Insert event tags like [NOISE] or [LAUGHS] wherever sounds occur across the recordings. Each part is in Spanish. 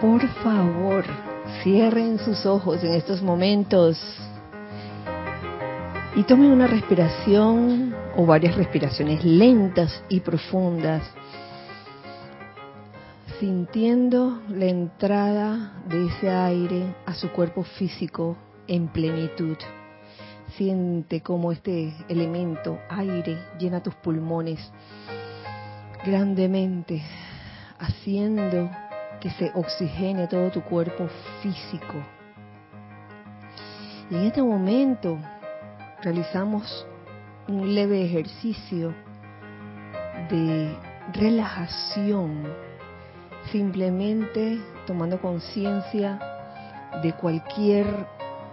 Por favor, cierren sus ojos en estos momentos y tomen una respiración o varias respiraciones lentas y profundas, sintiendo la entrada de ese aire a su cuerpo físico en plenitud. Siente cómo este elemento, aire, llena tus pulmones grandemente, haciendo que se oxigene todo tu cuerpo físico. Y en este momento realizamos un leve ejercicio de relajación, simplemente tomando conciencia de cualquier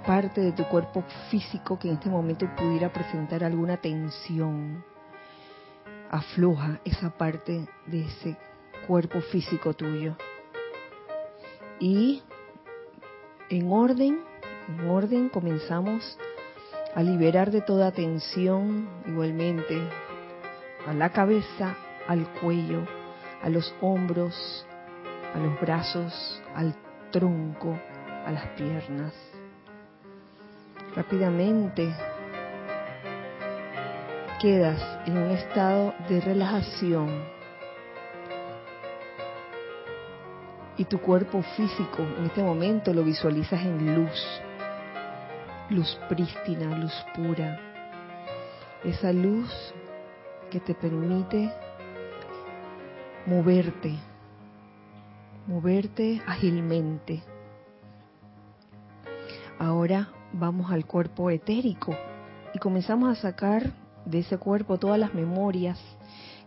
parte de tu cuerpo físico que en este momento pudiera presentar alguna tensión. Afloja esa parte de ese cuerpo físico tuyo. Y en orden, en orden comenzamos a liberar de toda tensión igualmente a la cabeza, al cuello, a los hombros, a los brazos, al tronco, a las piernas. Rápidamente quedas en un estado de relajación y tu cuerpo físico en este momento lo visualizas en luz, luz prístina, luz pura, esa luz que te permite moverte, moverte ágilmente. Ahora vamos al cuerpo etérico y comenzamos a sacar de ese cuerpo todas las memorias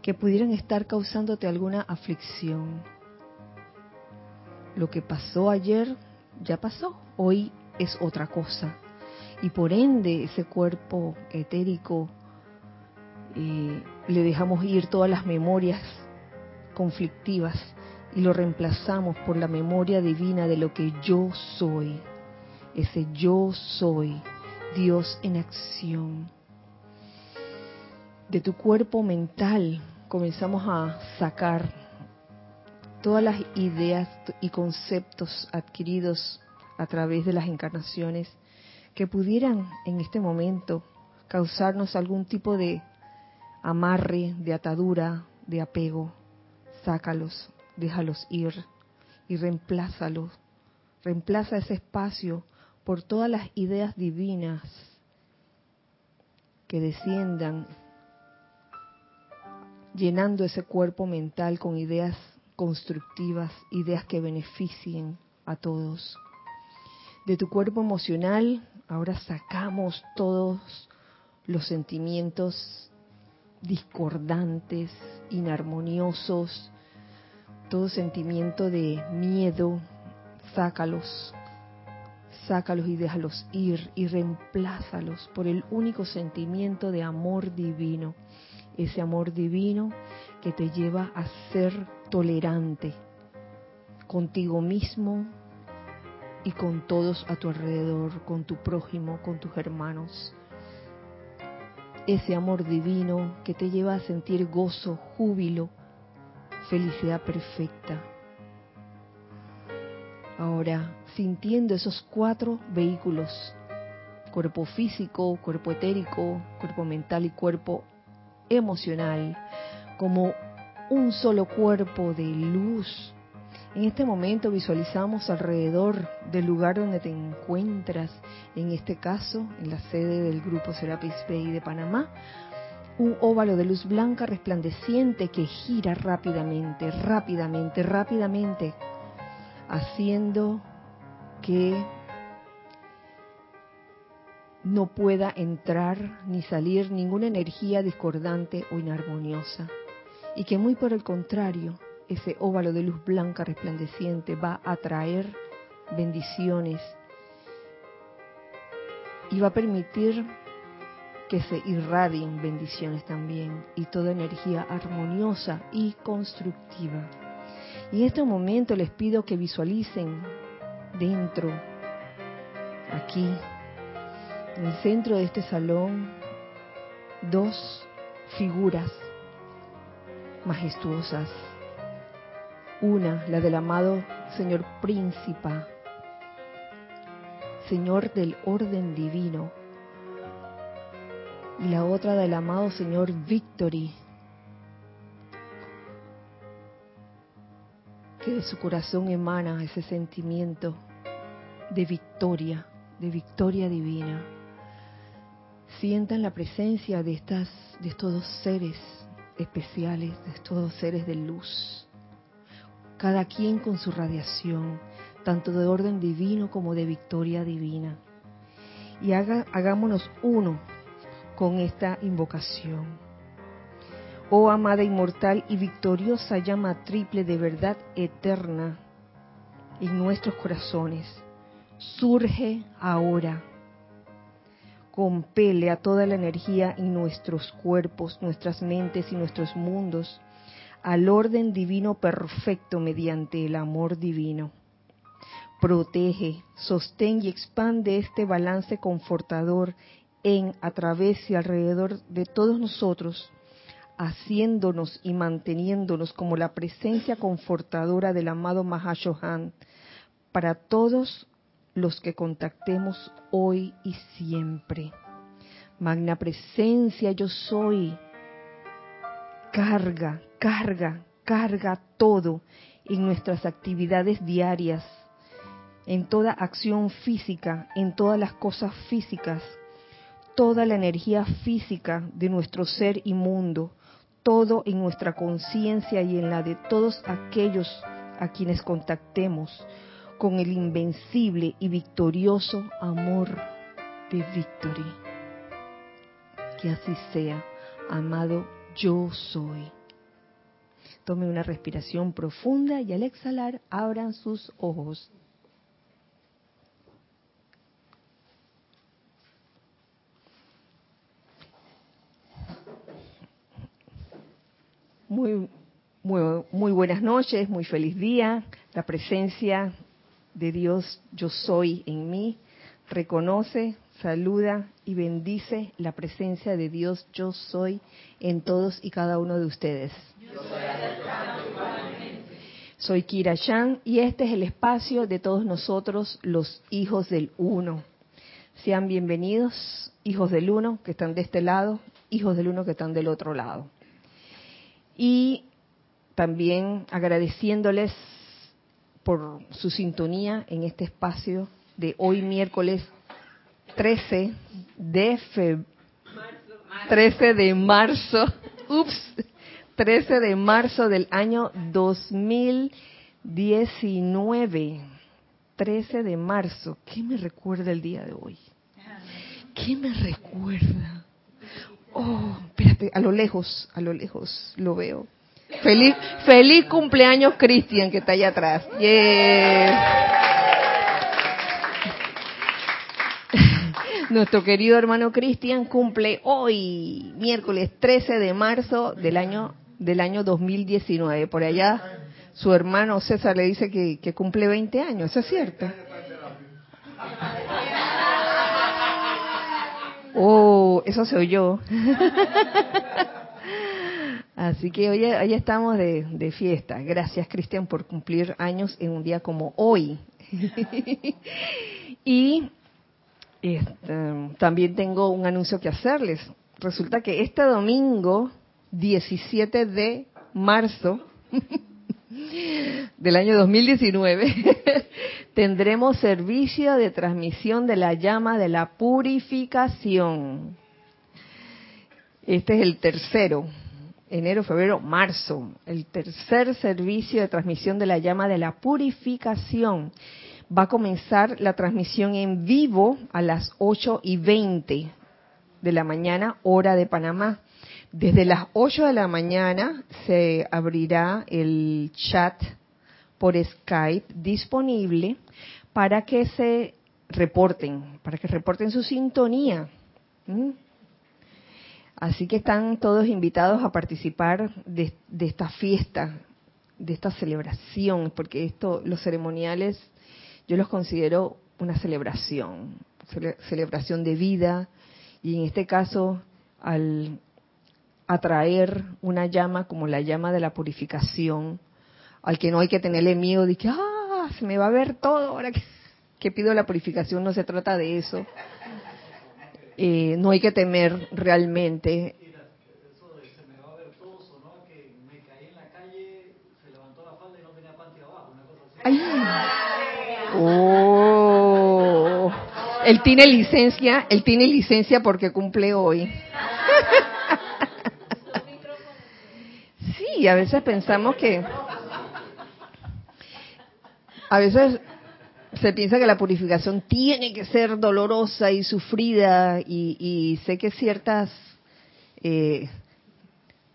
que pudieran estar causándote alguna aflicción lo que pasó ayer ya pasó, hoy es otra cosa. Y por ende ese cuerpo etérico eh, le dejamos ir todas las memorias conflictivas y lo reemplazamos por la memoria divina de lo que yo soy. Ese yo soy, Dios en acción. De tu cuerpo mental comenzamos a sacar todas las ideas y conceptos adquiridos a través de las encarnaciones que pudieran en este momento causarnos algún tipo de amarre, de atadura, de apego, sácalos, déjalos ir y reemplázalos. Reemplaza ese espacio por todas las ideas divinas que desciendan, llenando ese cuerpo mental con ideas constructivas, ideas que beneficien a todos. De tu cuerpo emocional, ahora sacamos todos los sentimientos discordantes, inarmoniosos, todo sentimiento de miedo, sácalos, sácalos y déjalos ir y reemplázalos por el único sentimiento de amor divino, ese amor divino que te lleva a ser tolerante contigo mismo y con todos a tu alrededor, con tu prójimo, con tus hermanos. Ese amor divino que te lleva a sentir gozo, júbilo, felicidad perfecta. Ahora, sintiendo esos cuatro vehículos, cuerpo físico, cuerpo etérico, cuerpo mental y cuerpo emocional, como un solo cuerpo de luz. En este momento visualizamos alrededor del lugar donde te encuentras, en este caso, en la sede del grupo Serapis Bay de Panamá, un óvalo de luz blanca resplandeciente que gira rápidamente, rápidamente, rápidamente, haciendo que no pueda entrar ni salir ninguna energía discordante o inarmoniosa y que muy por el contrario, ese óvalo de luz blanca resplandeciente va a traer bendiciones y va a permitir que se irradien bendiciones también y toda energía armoniosa y constructiva. Y en este momento les pido que visualicen dentro, aquí, en el centro de este salón, dos figuras majestuosas, Una, la del amado Señor Príncipe, Señor del orden divino. Y la otra del amado Señor Victory, que de su corazón emana ese sentimiento de victoria, de victoria divina. Sientan la presencia de estas de estos dos seres especiales, de estos seres de luz. Cada quien con su radiación, tanto de orden divino como de victoria divina. Y haga, hagámonos uno con esta invocación oh amada inmortal y victoriosa llama triple de verdad eterna en nuestros corazones, surge ahora. Compele a toda la energía en nuestros cuerpos, nuestras mentes y nuestros mundos al orden divino perfecto mediante el amor divino. Protege, sostén y expande este balance confortador en, a través y alrededor de todos nosotros, haciéndonos y manteniéndonos como la presencia confortadora del amado Mahashohan para todos los que contactemos hoy y siempre. Magna presencia yo soy. Carga, carga, carga todo en nuestras actividades diarias, en toda acción física, en todas las cosas físicas, toda la energía física de nuestro ser inmundo, todo en nuestra conciencia y en la de todos aquellos a quienes contactemos con el invencible y victorioso amor de Victory. Que así sea, amado yo soy. Tome una respiración profunda y al exhalar abran sus ojos. Muy, muy, buenas noches, muy feliz día. La presencia de Dios yo soy en mí reconoce, saluda y bendice la presencia de Dios yo soy en todos y cada uno de ustedes. soy Kira Shan y este es el espacio de todos nosotros, los hijos del uno. Sean bienvenidos, hijos del uno que están de este lado, hijos del uno que están del otro lado y también agradeciéndoles por su sintonía en este espacio de hoy miércoles 13 de febrero. 13 de marzo, [LAUGHS] ups, 13 de marzo del año 2019. 13 de marzo. ¿Qué me recuerda el día de hoy? ¿Qué me recuerda? Oh, espérate, a lo lejos, a lo lejos lo veo. Feliz, feliz cumpleaños, Cristian, que está allá atrás. Nuestro querido hermano Cristian cumple hoy, miércoles 13 de marzo del año del año 2019. Por allá su hermano César le dice que, que cumple 20 años, ¿eso es cierto? Oh, eso se oyó. [LAUGHS] Así que hoy, hoy estamos de, fiesta. Gracias, Cristian, por cumplir años en un día como hoy. [LAUGHS] y este, también tengo un anuncio que hacerles. Resulta que este domingo, 17 de marzo, [LAUGHS] del año 2019, [LAUGHS] tendremos servicio de transmisión de la llama de la purificación. Este es el tercero, enero, febrero, marzo, el tercer servicio de transmisión de la llama de la purificación. Va a comenzar la transmisión en vivo a las 8 y 20 de la mañana, hora de Panamá. Desde las 8 de la mañana se abrirá el chat por Skype disponible para que se reporten, para que reporten su sintonía. Así que están todos invitados a participar de, de, esta fiesta, de esta celebración, porque esto, los ceremoniales, yo los considero una celebración, celebración de vida, y en este caso, al atraer una llama como la llama de la purificación al que no hay que tenerle miedo de que, ah, se me va a ver todo ahora que, que pido la purificación, no se trata de eso. Eh, no hay que temer realmente. Ay. Oh. Él tiene licencia, él tiene licencia porque cumple hoy. [LAUGHS] Sí, a veces pensamos que a veces se piensa que la purificación tiene que ser dolorosa y sufrida y, y sé que ciertas eh,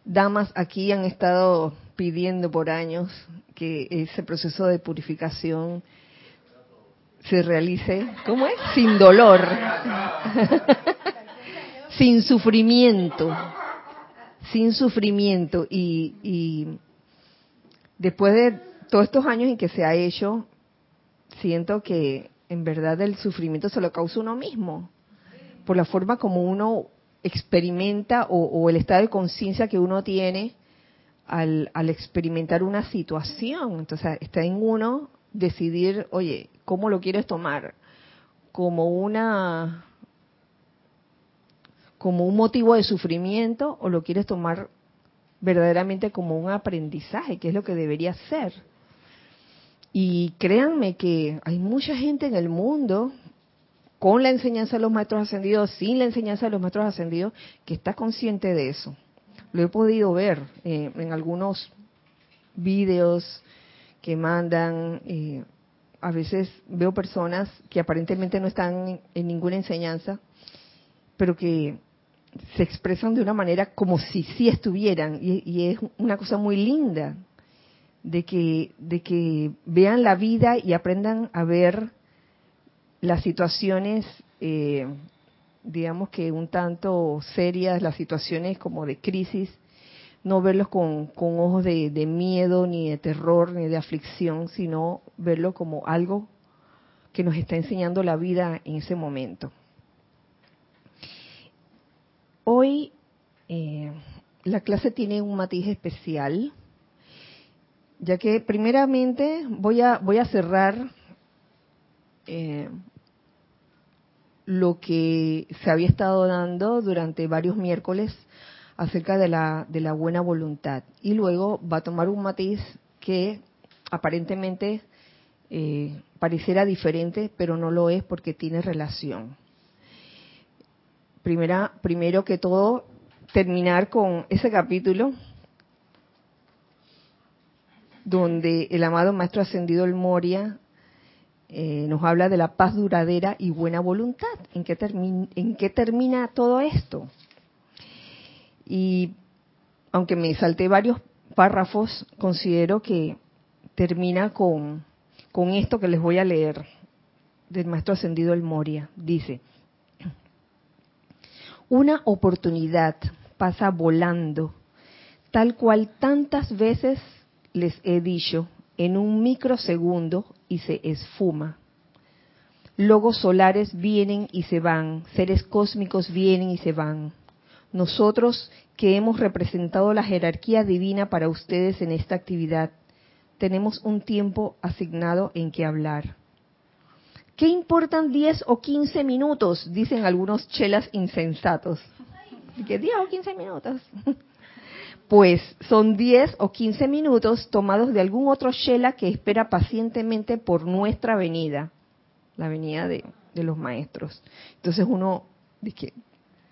damas aquí han estado pidiendo por años que ese proceso de purificación se realice, ¿cómo es? Sin dolor, [LAUGHS] sin sufrimiento, sin sufrimiento. Y, y después de todos estos años en que se ha hecho, siento que en verdad el sufrimiento se lo causa uno mismo, por la forma como uno experimenta o, o el estado de conciencia que uno tiene al, al, experimentar una situación. Entonces está en uno decidir, oye, ¿cómo lo quieres tomar? ¿Como una como un motivo de sufrimiento o lo quieres tomar verdaderamente como un aprendizaje, que es lo que debería ser? Y créanme que hay mucha gente en el mundo con la enseñanza de los maestros ascendidos, sin la enseñanza de los maestros ascendidos, que está consciente de eso. Lo he podido ver eh, en algunos vídeos que mandan. Eh, a veces veo personas que aparentemente no están en ninguna enseñanza, pero que se expresan de una manera como si sí estuvieran. Y es una cosa muy linda de que, de que vean la vida y aprendan a ver las situaciones, eh, digamos que un tanto serias, las situaciones como de crisis, no verlos con, con ojos de, miedo, ni de terror, ni de aflicción, sino verlo como algo que nos está enseñando la vida en ese momento. Hoy eh, la clase tiene un matiz especial, ya que primeramente voy a, voy a cerrar eh, lo que se había estado dando durante varios miércoles acerca de la, de la buena voluntad. Y luego va a tomar un matiz que aparentemente eh, pareciera diferente, pero no lo es porque tiene relación. Primera, primero que todo, terminar con ese capítulo donde el amado Maestro Ascendido el Moria eh, nos habla de la paz duradera y buena voluntad. ¿En qué, ¿En termina todo esto? Y aunque me salté varios párrafos, considero que termina con, con esto que les voy a leer del Maestro Ascendido el Moria. Dice, una oportunidad pasa volando, tal cual tantas veces les he dicho, en un microsegundo y se esfuma. Logos solares vienen y se van, seres cósmicos vienen y se van. Nosotros que hemos representado la jerarquía divina para ustedes en esta actividad, tenemos un tiempo asignado en que hablar. ¿Qué importan 10 o 15 minutos? Dicen algunos chelas insensatos. ¿Qué 10 o 15 minutos? Pues son 10 o 15 minutos tomados de algún otro chela que espera pacientemente por nuestra venida, la venida de, los maestros. Entonces uno dice,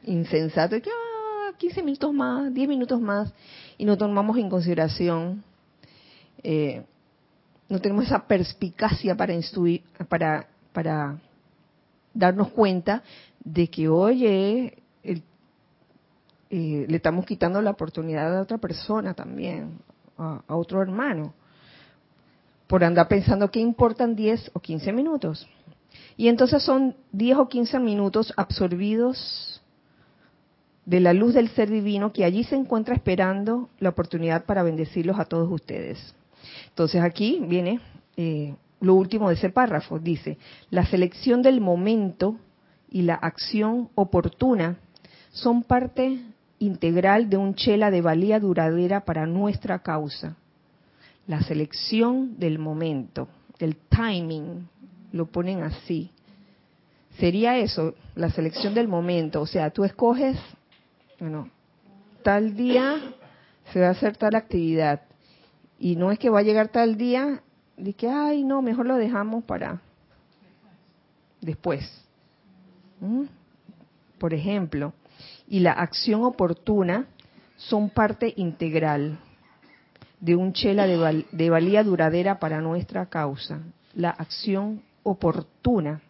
insensato, que ah, 15 minutos más, 10 minutos más, y no tomamos en consideración, eh, no tenemos esa perspicacia para darnos cuenta de que, oye, el, le estamos quitando la oportunidad a otra persona también, a, a otro hermano, por andar pensando que importan 10 o 15 minutos. Y entonces son 10 o 15 minutos absorbidos de la luz del ser divino que allí se encuentra esperando la oportunidad para bendecirlos a todos ustedes. Entonces aquí viene eh, lo último de ese párrafo. Dice, la selección del momento y la acción oportuna son parte integral de un chela de valía duradera para nuestra causa. la selección del momento, el timing, lo ponen así. Sería eso, la selección del momento, o sea, tú escoges, bueno, tal día se va a hacer tal actividad y no es que va a llegar tal día de que, ay, no, mejor lo dejamos para después. ¿Mm? Por ejemplo, y la acción oportuna son parte integral de un chela de, valía duradera para nuestra causa. La acción oportuna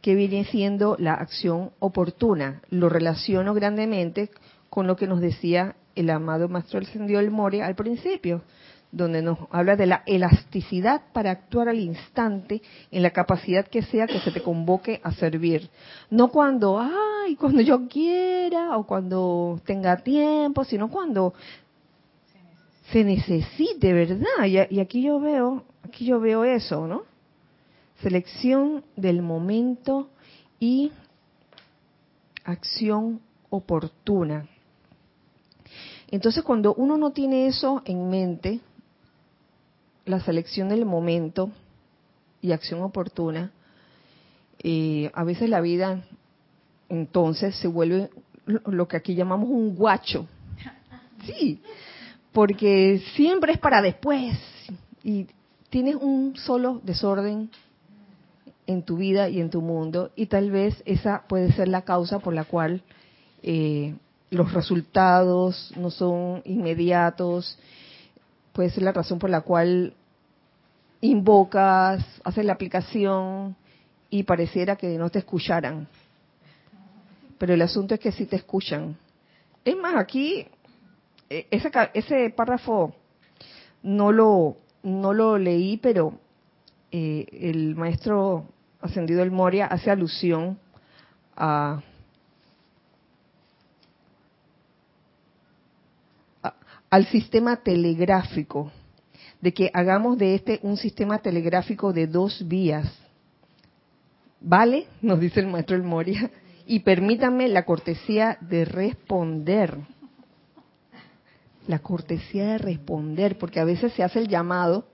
que viene siendo la acción oportuna. Lo relaciono grandemente con lo que nos decía el amado Maestro Ascendido del More al principio, donde nos habla de la elasticidad para actuar al instante en la capacidad que sea que se te convoque a servir. No cuando, ay, cuando yo quiera o cuando tenga tiempo, sino cuando se necesite, ¿verdad? Y, y aquí yo veo, aquí yo veo eso, ¿no? Selección del momento y acción oportuna. Entonces, cuando uno no tiene eso en mente, la selección del momento y acción oportuna, eh, a veces la vida entonces se vuelve lo que aquí llamamos un guacho. Sí, porque siempre es para después y tienes un solo desorden en tu vida y en tu mundo y tal vez esa puede ser la causa por la cual eh, los resultados no son inmediatos, puede ser la razón por la cual invocas, haces la aplicación y pareciera que no te escucharan. Pero el asunto es que sí te escuchan. Es más, aquí, eh, ese, ese párrafo no lo, no lo leí, pero eh, el maestro ascendido el Moria hace alusión a, al sistema telegráfico, de que hagamos de este un sistema telegráfico de dos vías. ¿Vale? Nos dice el maestro el Moria. Y permítanme la cortesía de responder. La cortesía de responder, porque a veces se hace el llamado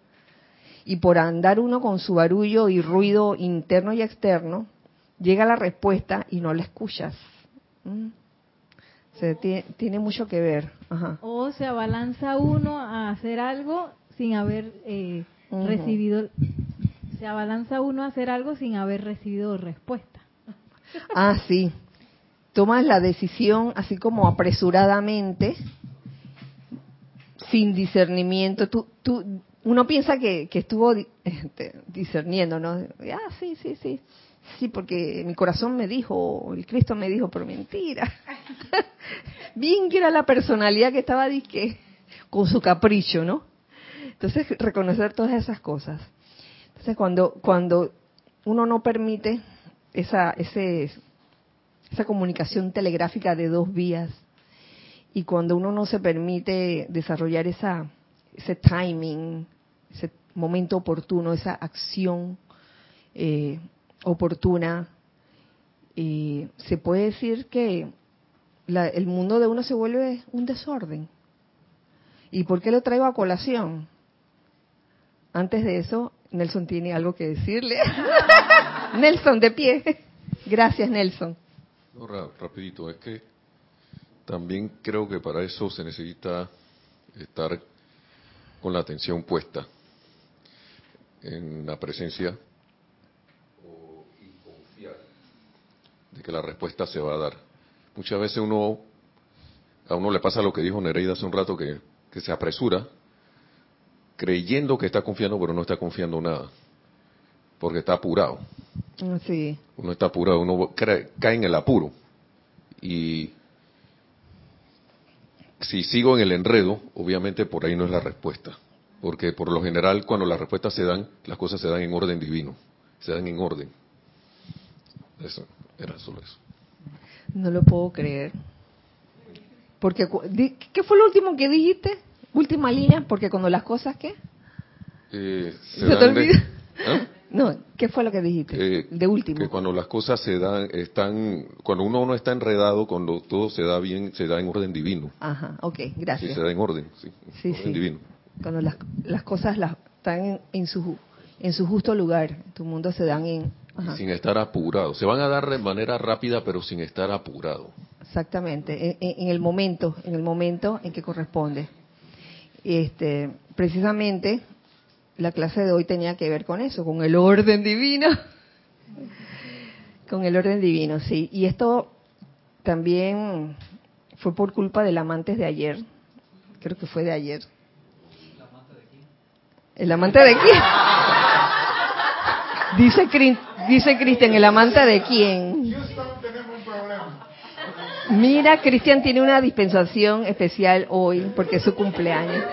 y por andar uno con su barullo y ruido interno y externo, llega la respuesta y no la escuchas. ¿Mm? Se tiene, mucho que ver. O se abalanza uno a hacer algo sin haber eh, recibido, se abalanza uno a hacer algo sin haber recibido respuesta. [LAUGHS] Ah, sí. Tomas la decisión así como apresuradamente, sin discernimiento. Tú, tú uno piensa que, estuvo [LAUGHS] este, discerniendo, ¿no? Ah, sí, sí, sí. Sí, porque mi corazón me dijo, el Cristo me dijo, pero mentira. [LAUGHS] Bien que era la personalidad que estaba disque, con su capricho, ¿no? Entonces, reconocer todas esas cosas. Entonces, cuando, cuando uno no permite esa, ese, esa comunicación telegráfica de dos vías, y cuando uno no se permite desarrollar esa, ese timing, ese momento oportuno, esa acción eh, oportuna, y se puede decir que el mundo de uno se vuelve un desorden. ¿Y por qué lo traigo a colación? Antes de eso, Nelson tiene algo que decirle. [LAUGHS] Nelson, de pie. Gracias, Nelson. rapidito, es que también creo que para eso se necesita estar con la atención puesta en la presencia y confiar de que la respuesta se va a dar. Muchas veces uno, a uno le pasa lo que dijo Nereida hace un rato, que, que se apresura creyendo que está confiando, pero no está confiando nada, porque está apurado. Sí. Uno está apurado, uno cae en el apuro. Y si sigo en el enredo, obviamente por ahí no es la respuesta. Porque por lo general cuando las respuestas se dan, las cosas se dan en orden divino, se dan en orden. Eso, era solo eso. No lo puedo creer. Porque, ¿qué fue lo último que dijiste? Última línea, porque cuando las cosas, ¿qué? Eh, se, te olvida? ¿Ah? No, ¿qué fue lo que dijiste? Eh, de último. Que cuando las cosas se dan, están, cuando uno no está enredado, cuando todo se da bien, se da en orden divino. Ajá, ok, gracias. Sí, se da en orden, sí. Sí, sí. divino. cuando las, las cosas las, están en, en, su en su justo lugar, tu mundo se dan en ajá. sin estar apurado. Se van a dar de manera rápida, pero sin estar apurado. Exactamente, en, en, el momento, en el momento en que corresponde. Este, precisamente la clase de hoy tenía que ver con eso, con el orden divino. con el orden divino, sí. Y esto también fue por culpa del amante de ayer. Creo que fue de ayer. ¿El amante de quién? [LAUGHS] Dice, dice Cristian, ¿el amante de quién? Mira, Cristian tiene una dispensación especial hoy porque es su cumpleaños.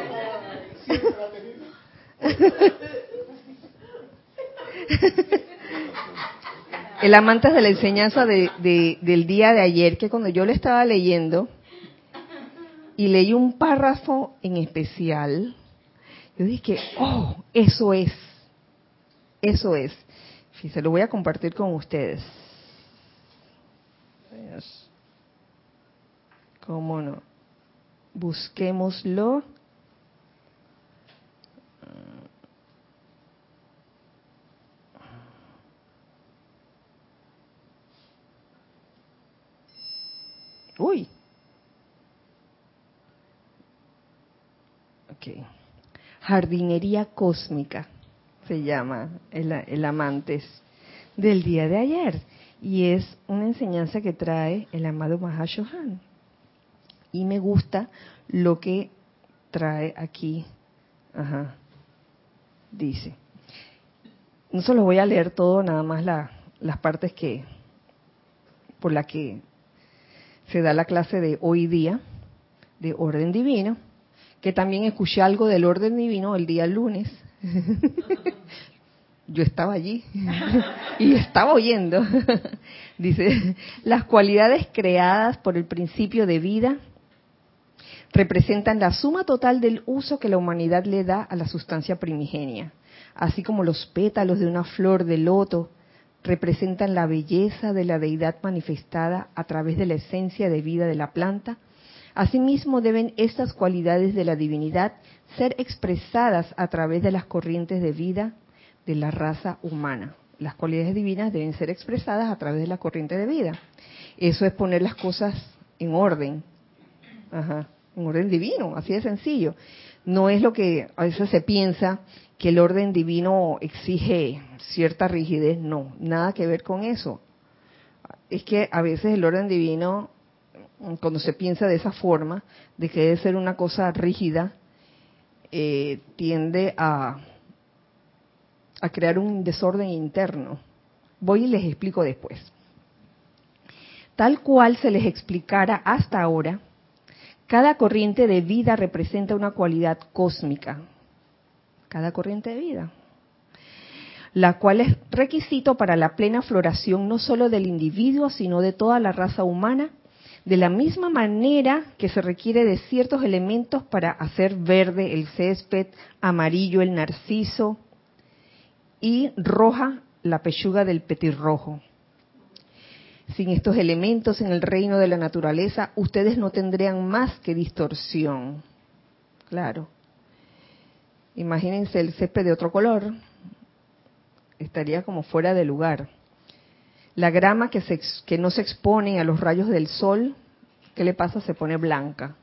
El amante de la enseñanza de, de, del día de ayer, que cuando yo le estaba leyendo y leí un párrafo en especial, yo dije, oh, eso es, eso es. Se lo voy a compartir con ustedes. ¿Cómo no? Busquémoslo. Uy. Ok. Jardinería cósmica se llama el, amantes del día de ayer. Y es una enseñanza que trae el amado Mahashohan. Y me gusta lo que trae aquí. Ajá. Dice. No se lo voy a leer todo, nada más la, las partes que por la que se da la clase de hoy día, de orden divino, que también escuché algo del orden divino el día lunes. [LAUGHS] Yo estaba allí [LAUGHS] y estaba oyendo. [LAUGHS] Dice, las cualidades creadas por el principio de vida representan la suma total del uso que la humanidad le da a la sustancia primigenia, así como los pétalos de una flor de loto representan la belleza de la deidad manifestada a través de la esencia de vida de la planta, asimismo deben estas cualidades de la divinidad ser expresadas a través de las corrientes de vida de la raza humana. Las cualidades divinas deben ser expresadas a través de la corriente de vida. Eso es poner las cosas en orden, Ajá, en orden divino, así de sencillo. No es lo que a veces se piensa que el orden divino exige cierta rigidez, no, nada que ver con eso. Es que a veces el orden divino, cuando se piensa de esa forma, de que debe ser una cosa rígida, eh, tiende a, a crear un desorden interno. Voy y les explico después. Tal cual se les explicara hasta ahora, cada corriente de vida representa una cualidad cósmica, cada corriente de vida, la cual es requisito para la plena floración no solo del individuo, sino de toda la raza humana, de la misma manera que se requiere de ciertos elementos para hacer verde el césped, amarillo el narciso y roja la pechuga del petirrojo. Sin estos elementos en el reino de la naturaleza, ustedes no tendrían más que distorsión. Claro. Imagínense el césped de otro color, estaría como fuera de lugar. La grama que, se, que no se expone a los rayos del sol, ¿qué le pasa? Se pone blanca.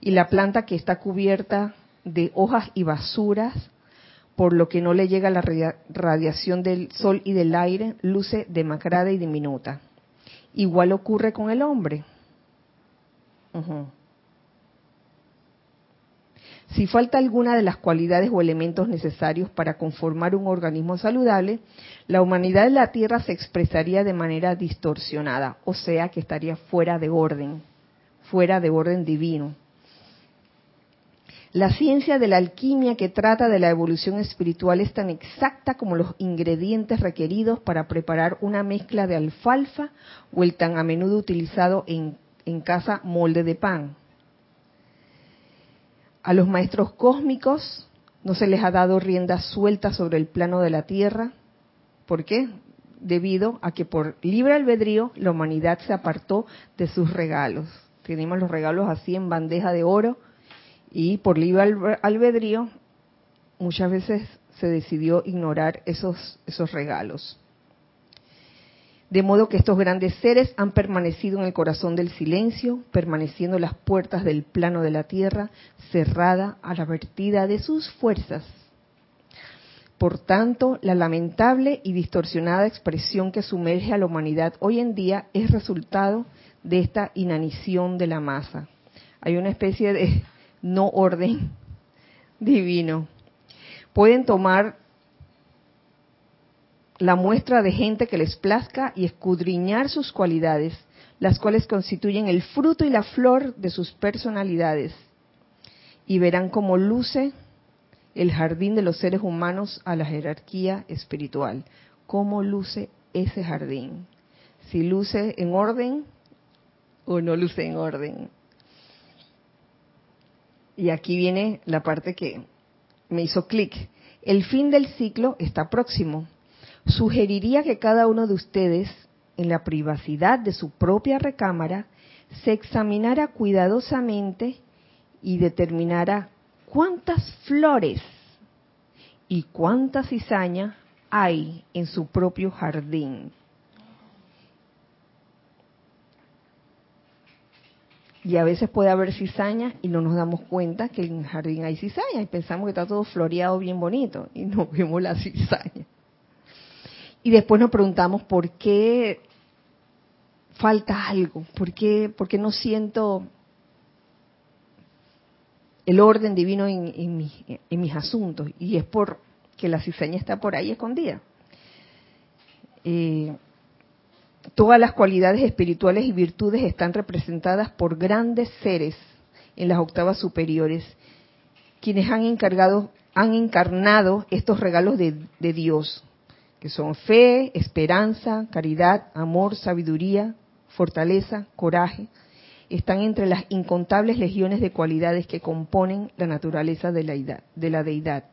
Y la planta que está cubierta de hojas y basuras, por lo que no le llega la radiación del sol y del aire, luce demacrada y diminuta. Igual ocurre con el hombre. Si falta alguna de las cualidades o elementos necesarios para conformar un organismo saludable, la humanidad de la Tierra se expresaría de manera distorsionada, o sea que estaría fuera de orden, fuera de orden divino. La ciencia de la alquimia que trata de la evolución espiritual es tan exacta como los ingredientes requeridos para preparar una mezcla de alfalfa o el tan a menudo utilizado en, en casa molde de pan. A los maestros cósmicos no se les ha dado rienda suelta sobre el plano de la Tierra. ¿Por qué? Debido a que por libre albedrío la humanidad se apartó de sus regalos. Tenemos los regalos así en bandeja de oro Y por libre albedrío, muchas veces se decidió ignorar esos, esos regalos. De modo que estos grandes seres han permanecido en el corazón del silencio, permaneciendo las puertas del plano de la tierra cerrada a la vertida de sus fuerzas. Por tanto, la lamentable y distorsionada expresión que sumerge a la humanidad hoy en día es resultado de esta inanición de la masa. Hay una especie de no orden [LAUGHS] divino. Pueden tomar la muestra de gente que les plazca y escudriñar sus cualidades, las cuales constituyen el fruto y la flor de sus personalidades, y verán cómo luce el jardín de los seres humanos a la jerarquía espiritual, cómo luce ese jardín, si luce en orden o no luce en orden. Y aquí viene la parte que me hizo clic. El fin del ciclo está próximo sugeriría que cada uno de ustedes, en la privacidad de su propia recámara, se examinara cuidadosamente y determinara cuántas flores y cuánta cizaña hay en su propio jardín. Y a veces puede haber cizaña y no nos damos cuenta que en el jardín hay cizaña y pensamos que está todo floreado bien bonito y no vemos la cizaña. Y después nos preguntamos por qué falta algo, por qué, por qué no siento el orden divino en, mis asuntos. Y es porque la cizaña está por ahí escondida. Eh, todas las cualidades espirituales y virtudes están representadas por grandes seres en las octavas superiores, quienes han encargado, han encarnado estos regalos de Dios, que son fe, esperanza, caridad, amor, sabiduría, fortaleza, coraje, están entre las incontables legiones de cualidades que componen la naturaleza de la, de la deidad.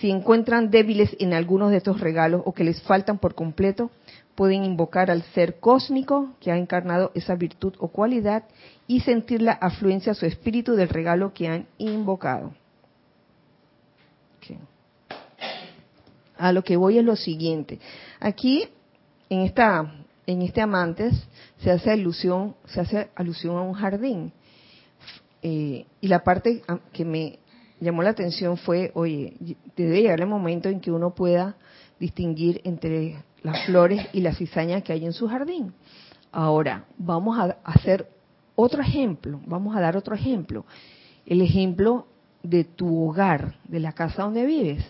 Si encuentran débiles en algunos de estos regalos o que les faltan por completo, pueden invocar al ser cósmico que ha encarnado esa virtud o cualidad y sentir la afluencia a su espíritu del regalo que han invocado. A lo que voy es lo siguiente. Aquí, en esta, en este amantes, se hace alusión, se hace alusión a un jardín. Eh, y la parte que me llamó la atención fue, oye, debe llegar el momento en que uno pueda distinguir entre las flores y la cizaña que hay en su jardín. Ahora, vamos a hacer otro ejemplo, vamos a dar otro ejemplo. El ejemplo de tu hogar, de la casa donde vives.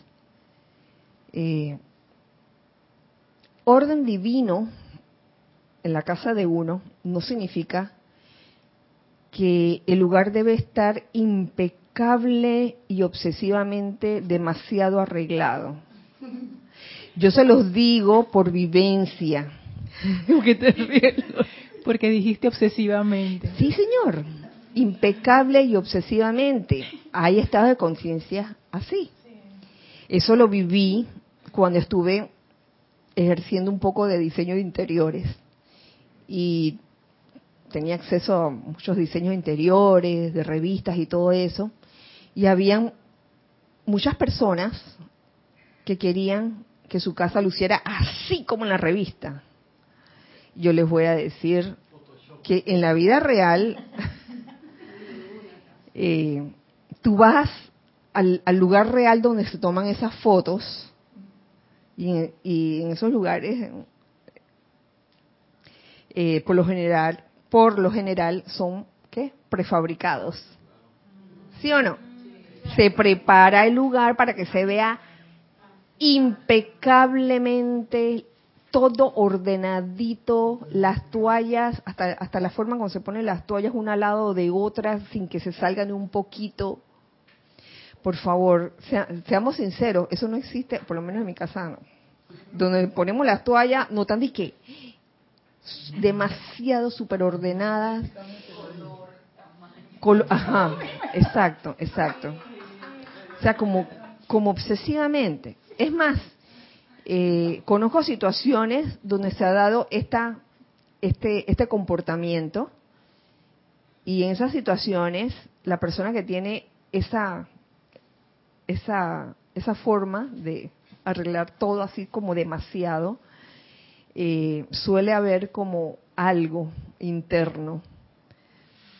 Eh, orden divino en la casa de uno no significa que el lugar debe estar impecable y obsesivamente demasiado arreglado. Yo se los digo por vivencia. [LAUGHS] Porque dijiste obsesivamente. Sí, señor. Impecable y obsesivamente. Hay estado de conciencia así. Eso lo viví cuando estuve ejerciendo un poco de diseño de interiores y tenía acceso a muchos diseños interiores, de revistas y todo eso, y habían muchas personas que querían que su casa luciera así como en la revista. Yo les voy a decir que en la vida real [LAUGHS] eh, tú vas al, al lugar real donde se toman esas fotos y en, esos lugares, eh, por lo general, por lo general son ¿qué? prefabricados. ¿Sí o no? Se prepara el lugar para que se vea impecablemente todo ordenadito, las toallas, hasta, hasta la forma como se ponen las toallas una al lado de otra sin que se salgan un poquito por favor, seamos sinceros, eso no existe, por lo menos en mi casa no. Donde ponemos las toallas, no tan de que demasiado super ordenadas. ajá, exacto, exacto. O sea, como, como obsesivamente. Es más, eh, conozco situaciones donde se ha dado esta, este, este comportamiento y en esas situaciones la persona que tiene esa, esa, esa forma de arreglar todo así como demasiado, eh, suele haber como algo interno,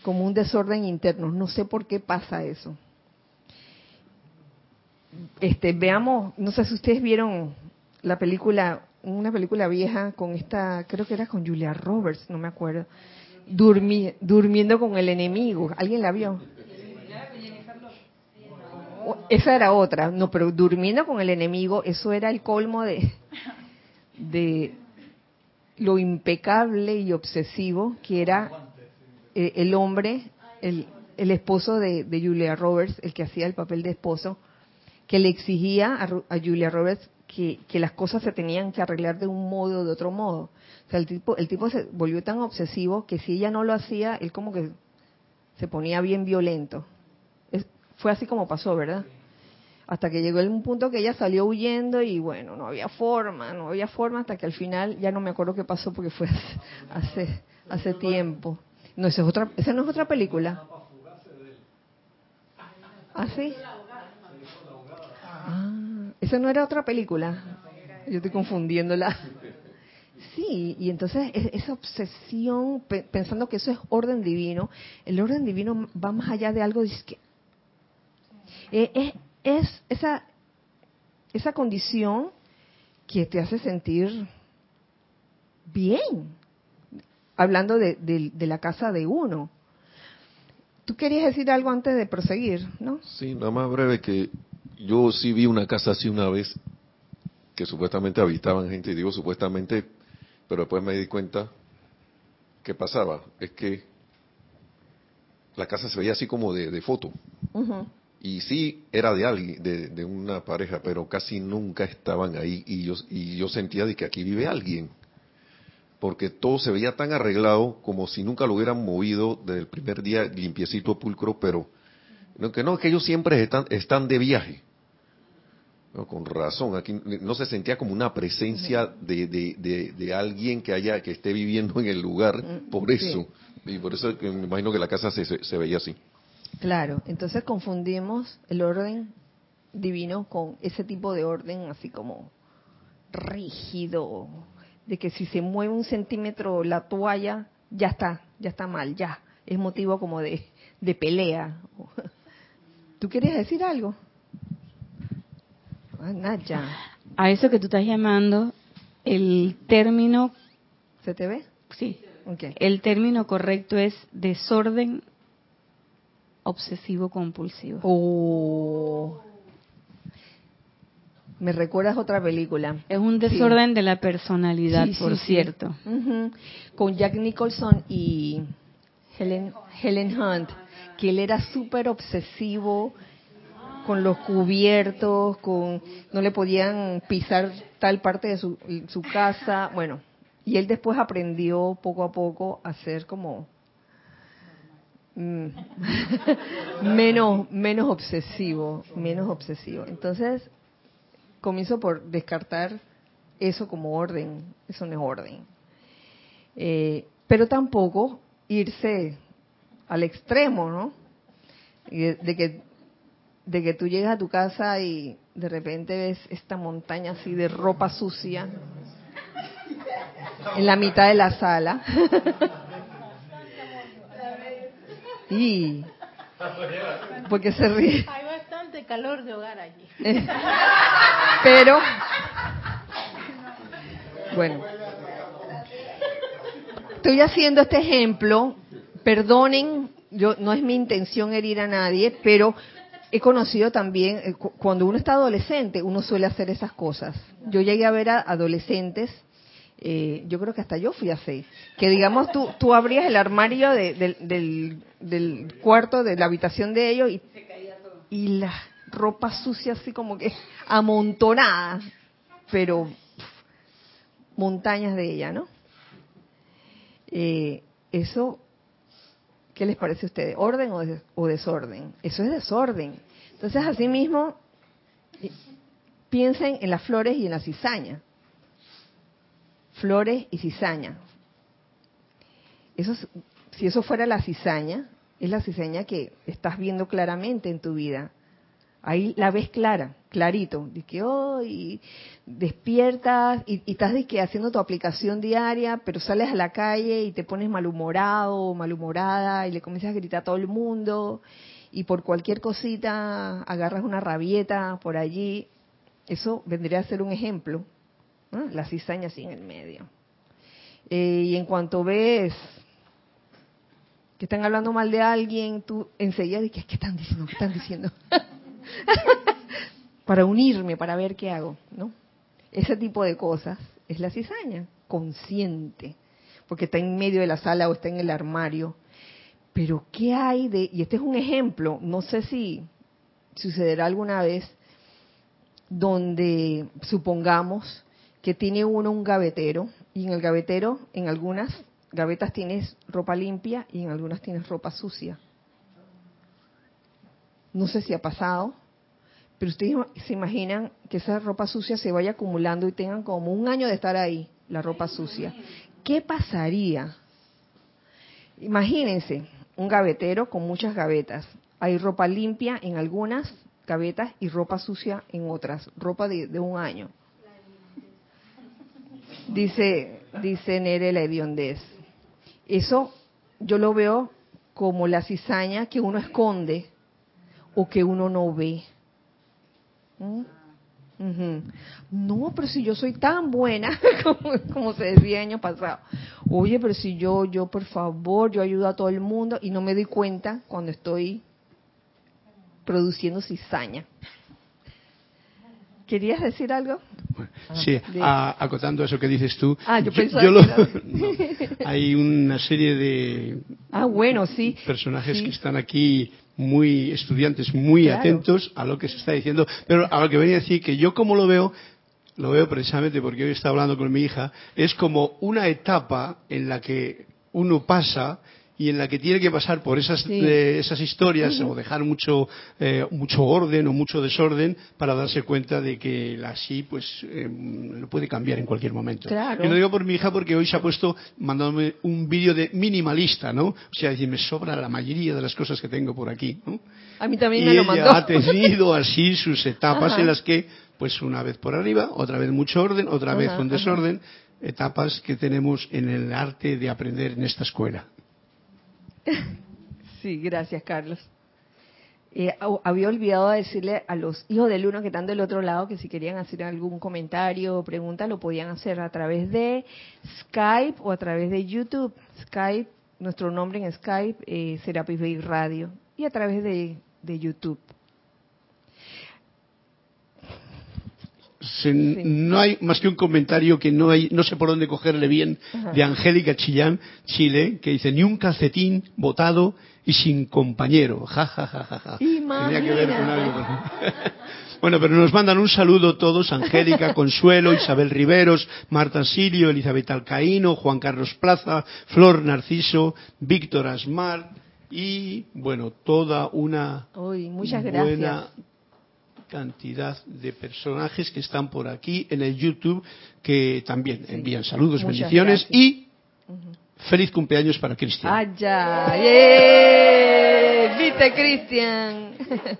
como un desorden interno. No sé por qué pasa eso. Este, veamos, no sé si ustedes vieron la película, una película vieja con esta, creo que era con Julia Roberts, no me acuerdo, durmiendo con el enemigo. ¿Alguien la vio? Esa era otra, no, pero durmiendo con el enemigo, eso era el colmo de, de lo impecable y obsesivo que era eh, el hombre, el, el esposo de, Julia Roberts, el que hacía el papel de esposo, que le exigía a, Julia Roberts que, que, las cosas se tenían que arreglar de un modo o de otro modo. O sea, el tipo, el tipo se volvió tan obsesivo que si ella no lo hacía, él como que se ponía bien violento. Fue así como pasó, ¿verdad? Hasta que llegó un punto que ella salió huyendo y bueno, no había forma, no había forma hasta que al final ya no me acuerdo qué pasó porque fue [LAUGHS] hace, hace tiempo. No, esa, es otra, esa no es otra película. ¿Ah, sí? Ah, esa no era otra película. Yo estoy confundiéndola. Sí, y entonces esa obsesión, pensando que eso es orden divino, el orden divino va más allá de algo, que eh, es, es esa, esa condición que te hace sentir bien, hablando de, de, la casa de uno. Tú querías decir algo antes de proseguir, ¿no? Sí, nada más breve que yo sí vi una casa así una vez que supuestamente habitaban gente, y digo supuestamente, pero después me di cuenta que pasaba, es que la casa se veía así como de, foto. Y sí era de alguien, de, de, una pareja, pero casi nunca estaban ahí y yo, y yo sentía de que aquí vive alguien porque todo se veía tan arreglado como si nunca lo hubieran movido desde el primer día limpiecito pulcro, pero no, que no, que ellos siempre están, están de viaje. con razón, aquí no se sentía como una presencia de, de, de, alguien que haya que esté viviendo en el lugar, mm, por eso. Y por eso me imagino que la casa se, se veía así. Claro, entonces confundimos el orden divino con ese tipo de orden así como rígido, de que si se mueve un centímetro la toalla, ya está, ya está mal, ya. Es motivo como de, de pelea. [LAUGHS] ¿Tú querías decir algo? Ah, Naya. A eso que tú estás llamando, el término... ¿Se te ve? Sí. El término correcto es desorden obsesivo compulsivo. Oh. Me recuerdas otra película. Es un desorden de la personalidad, por cierto. Con Jack Nicholson y Helen, Helen Hunt, que él era súper obsesivo con los cubiertos, con no le podían pisar tal parte de su, su casa. Bueno, y él después aprendió poco a poco a ser como mm, [LAUGHS] menos menos obsesivo, menos obsesivo. Entonces, comienzo por descartar eso como orden, eso no es orden. Eh, pero tampoco irse al extremo, ¿no? De, que de que tú llegas a tu casa y de repente ves esta montaña así de ropa sucia en la mitad de la sala. [LAUGHS] y porque se ríe. Calor de hogar allí. Pero, bueno, estoy haciendo este ejemplo, perdonen, yo no es mi intención herir a nadie, pero he conocido también, eh, cuando uno está adolescente, uno suele hacer esas cosas. Yo llegué a ver a adolescentes, eh, yo creo que hasta yo fui así, que digamos tú, tú abrías el armario del, del, cuarto, de la habitación de ellos y, y la ropa sucia así como que amontonada, pero montañas de ella, ¿no? Eh, eso, ¿qué les parece a ustedes? ¿Orden o, desorden? Eso es desorden. Entonces, así mismo, piensen en las flores y en la cizaña. Flores y cizaña. Eso, si eso fuera la cizaña, es la cizaña que estás viendo claramente en tu vida. Ahí la ves clara, clarito. De que hoy despiertas y, estás haciendo tu aplicación diaria, pero sales a la calle y te pones malhumorado malhumorada y le comienzas a gritar a todo el mundo y por cualquier cosita agarras una rabieta por allí. Eso vendría a ser un ejemplo. La cizaña así en el medio. Eh, y en cuanto ves que están hablando mal de alguien, tú enseguida dices, ¿qué están diciendo? ¿Qué están diciendo? [LAUGHS] para unirme, para ver qué hago, ¿no? Ese tipo de cosas es la cizaña, consciente, porque está en medio de la sala o está en el armario. Pero ¿qué hay de...? Y este es un ejemplo, no sé si sucederá alguna vez, donde supongamos que tiene uno un gavetero y en el gavetero, en algunas gavetas tienes ropa limpia y en algunas tienes ropa sucia. No sé si ha pasado, pero ustedes se imaginan que esa ropa sucia se vaya acumulando y tengan como un año de estar ahí, la ropa sucia. ¿Qué pasaría? Imagínense un gavetero con muchas gavetas. Hay ropa limpia en algunas gavetas y ropa sucia en otras, ropa de, de un año. Dice, dice Nere la hediondez. Eso yo lo veo como la cizaña que uno esconde o que uno no ve. ¿Mm? No, pero si yo soy tan buena, [LAUGHS] como, se decía año pasado. Oye, pero si yo, yo por favor, yo ayudo a todo el mundo y no me doy cuenta cuando estoy produciendo cizaña. ¿Querías decir algo? Sí, acotando eso que dices tú. Ah, yo, [LAUGHS] hay una serie de [LAUGHS] ah, bueno, sí. personajes que están aquí muy estudiantes, muy atentos a lo que se está diciendo. Pero a lo que venía a decir que yo como lo veo, lo veo precisamente porque hoy está hablando con mi hija, es como una etapa en la que uno pasa y en la que tiene que pasar por esas eh, esas historias o dejar mucho eh, mucho orden o mucho desorden para darse cuenta de que así pues eh, lo puede cambiar en cualquier momento. Y lo digo por mi hija porque hoy se ha puesto mandándome un vídeo de minimalista no o sea decir me sobra la mayoría de las cosas que tengo por aquí ¿no? a mí también y me lo ella mandó. ha tenido así sus [LAUGHS] etapas en las que pues una vez por arriba otra vez mucho orden otra vez con desorden etapas que tenemos en el arte de aprender en esta escuela Sí, gracias, Carlos. Eh, había olvidado decirle a los hijos del uno que están del otro lado que si querían hacer algún comentario o pregunta lo podían hacer a través de Skype o a través de YouTube. Skype, nuestro nombre en Skype, eh, Serapis Bay Radio y a través de, de YouTube. No hay más que un comentario que no hay, no sé por dónde cogerle bien, de Angélica Chillán, Chile, que dice, ni un calcetín botado y sin compañero. Ja, ja, ja, ja, ja. Tenía que ver con algo. [LAUGHS] bueno, pero nos mandan un saludo todos, Angélica, [LAUGHS] Consuelo, Isabel Riveros, Marta Sirio, Elizabeth Alcaíno, Juan Carlos Plaza, Flor Narciso, Víctor Asmar y, bueno, toda una muchas buena cantidad de personajes que están por aquí en el YouTube que también envían saludos, bendiciones y feliz cumpleaños para Cristian. ¡Allá! ¡Yeah! ¡Viste, Cristian! [LAUGHS]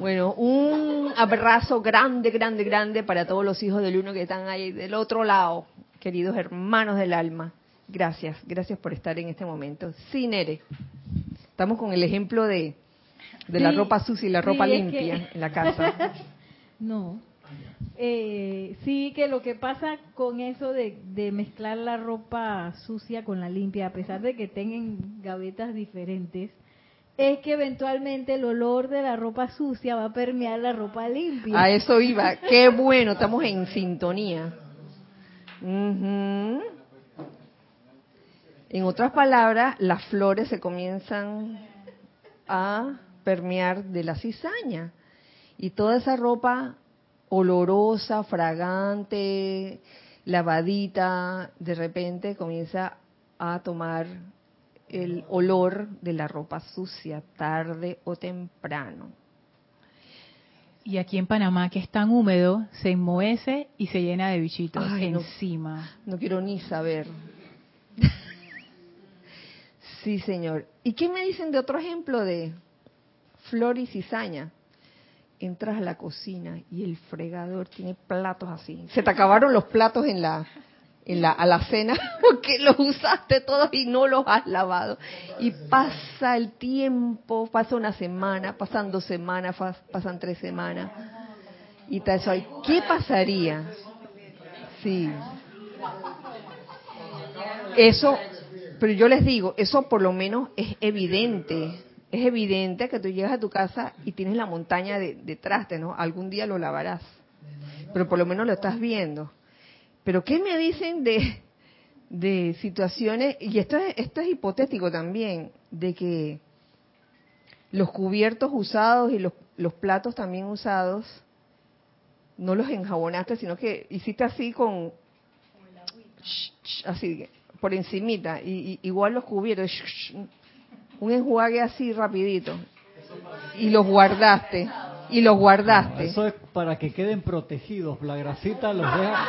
bueno, un abrazo grande, grande, grande para todos los hijos del uno que están ahí del otro lado, queridos hermanos del alma. Gracias, gracias por estar en este momento. Sí, Nere. Estamos con el ejemplo de, de la ropa sucia y la ropa limpia en la casa. [LAUGHS] no. Eh, sí, que lo que pasa con eso de, de, mezclar la ropa sucia con la limpia, a pesar de que tengan gavetas diferentes, es que eventualmente el olor de la ropa sucia va a permear la ropa limpia. A eso iba. Qué bueno, estamos en sintonía. En otras palabras, las flores se comienzan a permear de la cizaña. Y toda esa ropa olorosa, fragante, lavadita, de repente comienza a tomar el olor de la ropa sucia, tarde o temprano. Y aquí en Panamá, que es tan húmedo, se enmohece y se llena de bichitos encima. no quiero ni saber. Sí, señor. ¿Y qué me dicen de otro ejemplo de flor y cizaña? Entras a la cocina y el fregador tiene platos así. Se te acabaron los platos en la en la alacena [LAUGHS] porque los usaste todos y no los has lavado. Y pasa el tiempo, pasa una semana, pasan dos semanas, pas- pasan tres semanas. Y tal. ¿Qué pasaría? Sí. Eso, pero yo les digo, eso por lo menos es evidente. Es evidente que tú llegas a tu casa y tienes la montaña de, de traste, ¿no? Algún día lo lavarás. Pero por lo menos lo estás viendo. Pero ¿qué me dicen de, de situaciones, y esto es, esto es hipotético también, de que los cubiertos usados y los, los platos también usados, no los enjabonaste, sino que hiciste así con, así, por encimita, y, y- igual los cubiertos, un enjuague así rapidito, y los guardaste, y los guardaste. Eso es para que queden protegidos. La grasita los deja.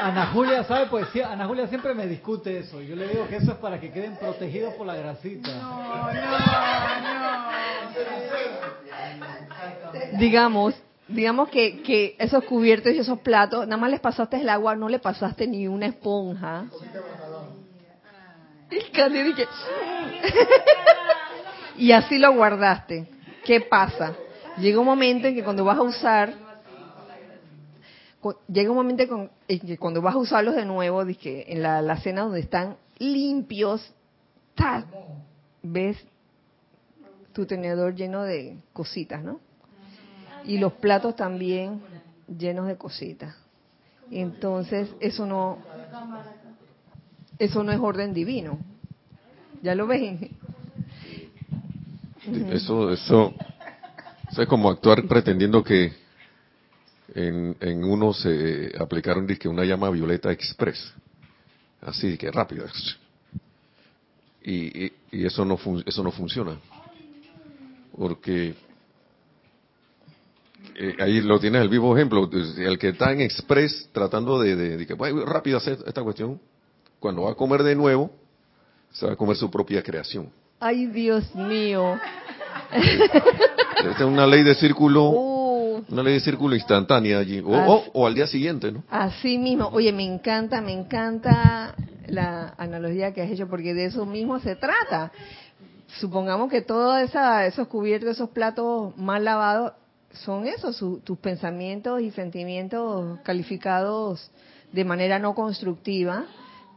Ana Julia sabe, pues sí, Ana Julia siempre me discute eso. Yo le digo que eso es para que queden protegidos por la grasita. digamos, digamos que, que esos cubiertos y esos platos, nada más les pasaste el agua, no le pasaste ni una esponja. [LAUGHS] Dije, [LAUGHS] y así lo guardaste. ¿Qué pasa? Llega un momento en que cuando vas a usar, llega un momento en que cuando vas a usarlos de nuevo, dije, en la, la cena donde están limpios, ¡tac! ves tu tenedor lleno de cositas, ¿no? y los platos también llenos de cositas. Entonces, eso no eso no es orden divino. ¿Ya lo ven? Eso, eso, eso es como actuar pretendiendo que en, en uno se aplicaron dizque, una llama violeta express. Así que rápida. Y, y, y eso no eso no funciona. Porque eh, ahí lo tienes el vivo ejemplo. El que está en express tratando de, de, de que "Voy rápido hacer esta cuestión, cuando va a comer de nuevo, se va a comer su propia creación. Ay, Dios mío. Es una ley de círculo, Uh, una ley de círculo instantánea allí, o, o, o al día siguiente, ¿no? así mismo. Oye, me encanta, me encanta la analogía que has hecho porque de eso mismo se trata. Supongamos que todos esos cubiertos, esos platos mal lavados, son esos, su- tus pensamientos y sentimientos calificados de manera no constructiva,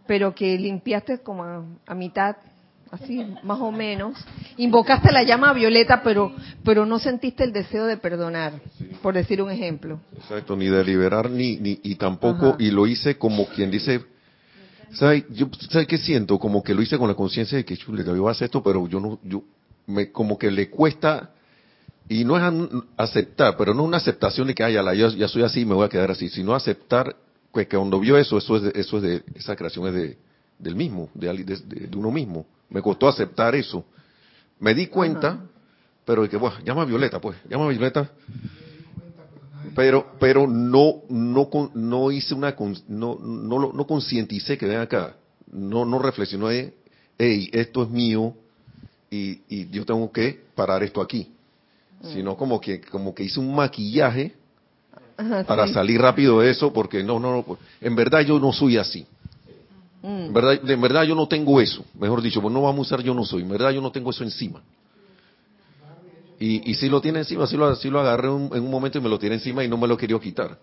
pero que limpiaste como a, a mitad, así más o menos. Invocaste la llama violeta, pero, pero no sentiste el deseo de perdonar, por decir un ejemplo. Exacto, ni deliberar, ni, ni y tampoco, Ajá. y lo hice como quien dice, ¿sabe? Yo, ¿sabe qué siento? Como que lo hice con la conciencia de que, chule, yo voy a hacer esto, pero yo no, yo, me, como que le cuesta, y no es an- aceptar, pero no una aceptación de que, ay, ya, la- ya, ya soy así, me voy a quedar así, sino aceptar que cuando vio eso, eso es de, eso es de, esa creación es de, del mismo, de, ali- de, de- de uno mismo. Me costó aceptar eso. Me di cuenta, Ajá. pero de que, bueno, llama a Violeta, pues, llama a Violeta, pero pero no no con- no hice una con- no no lo- no concienticé que ven acá no no reflexionó de hey esto es mío y, y yo tengo que parar esto aquí sino como que como que hice un maquillaje Ajá, para sí. salir rápido de eso porque no no no en verdad yo no soy así Mm. en verdad en verdad yo no tengo eso mejor dicho pues no vamos a usar yo no soy en verdad yo no tengo eso encima y, y si lo tiene encima, si lo, sí lo agarré un- en un momento y me lo tiene encima y no me lo quería quitar.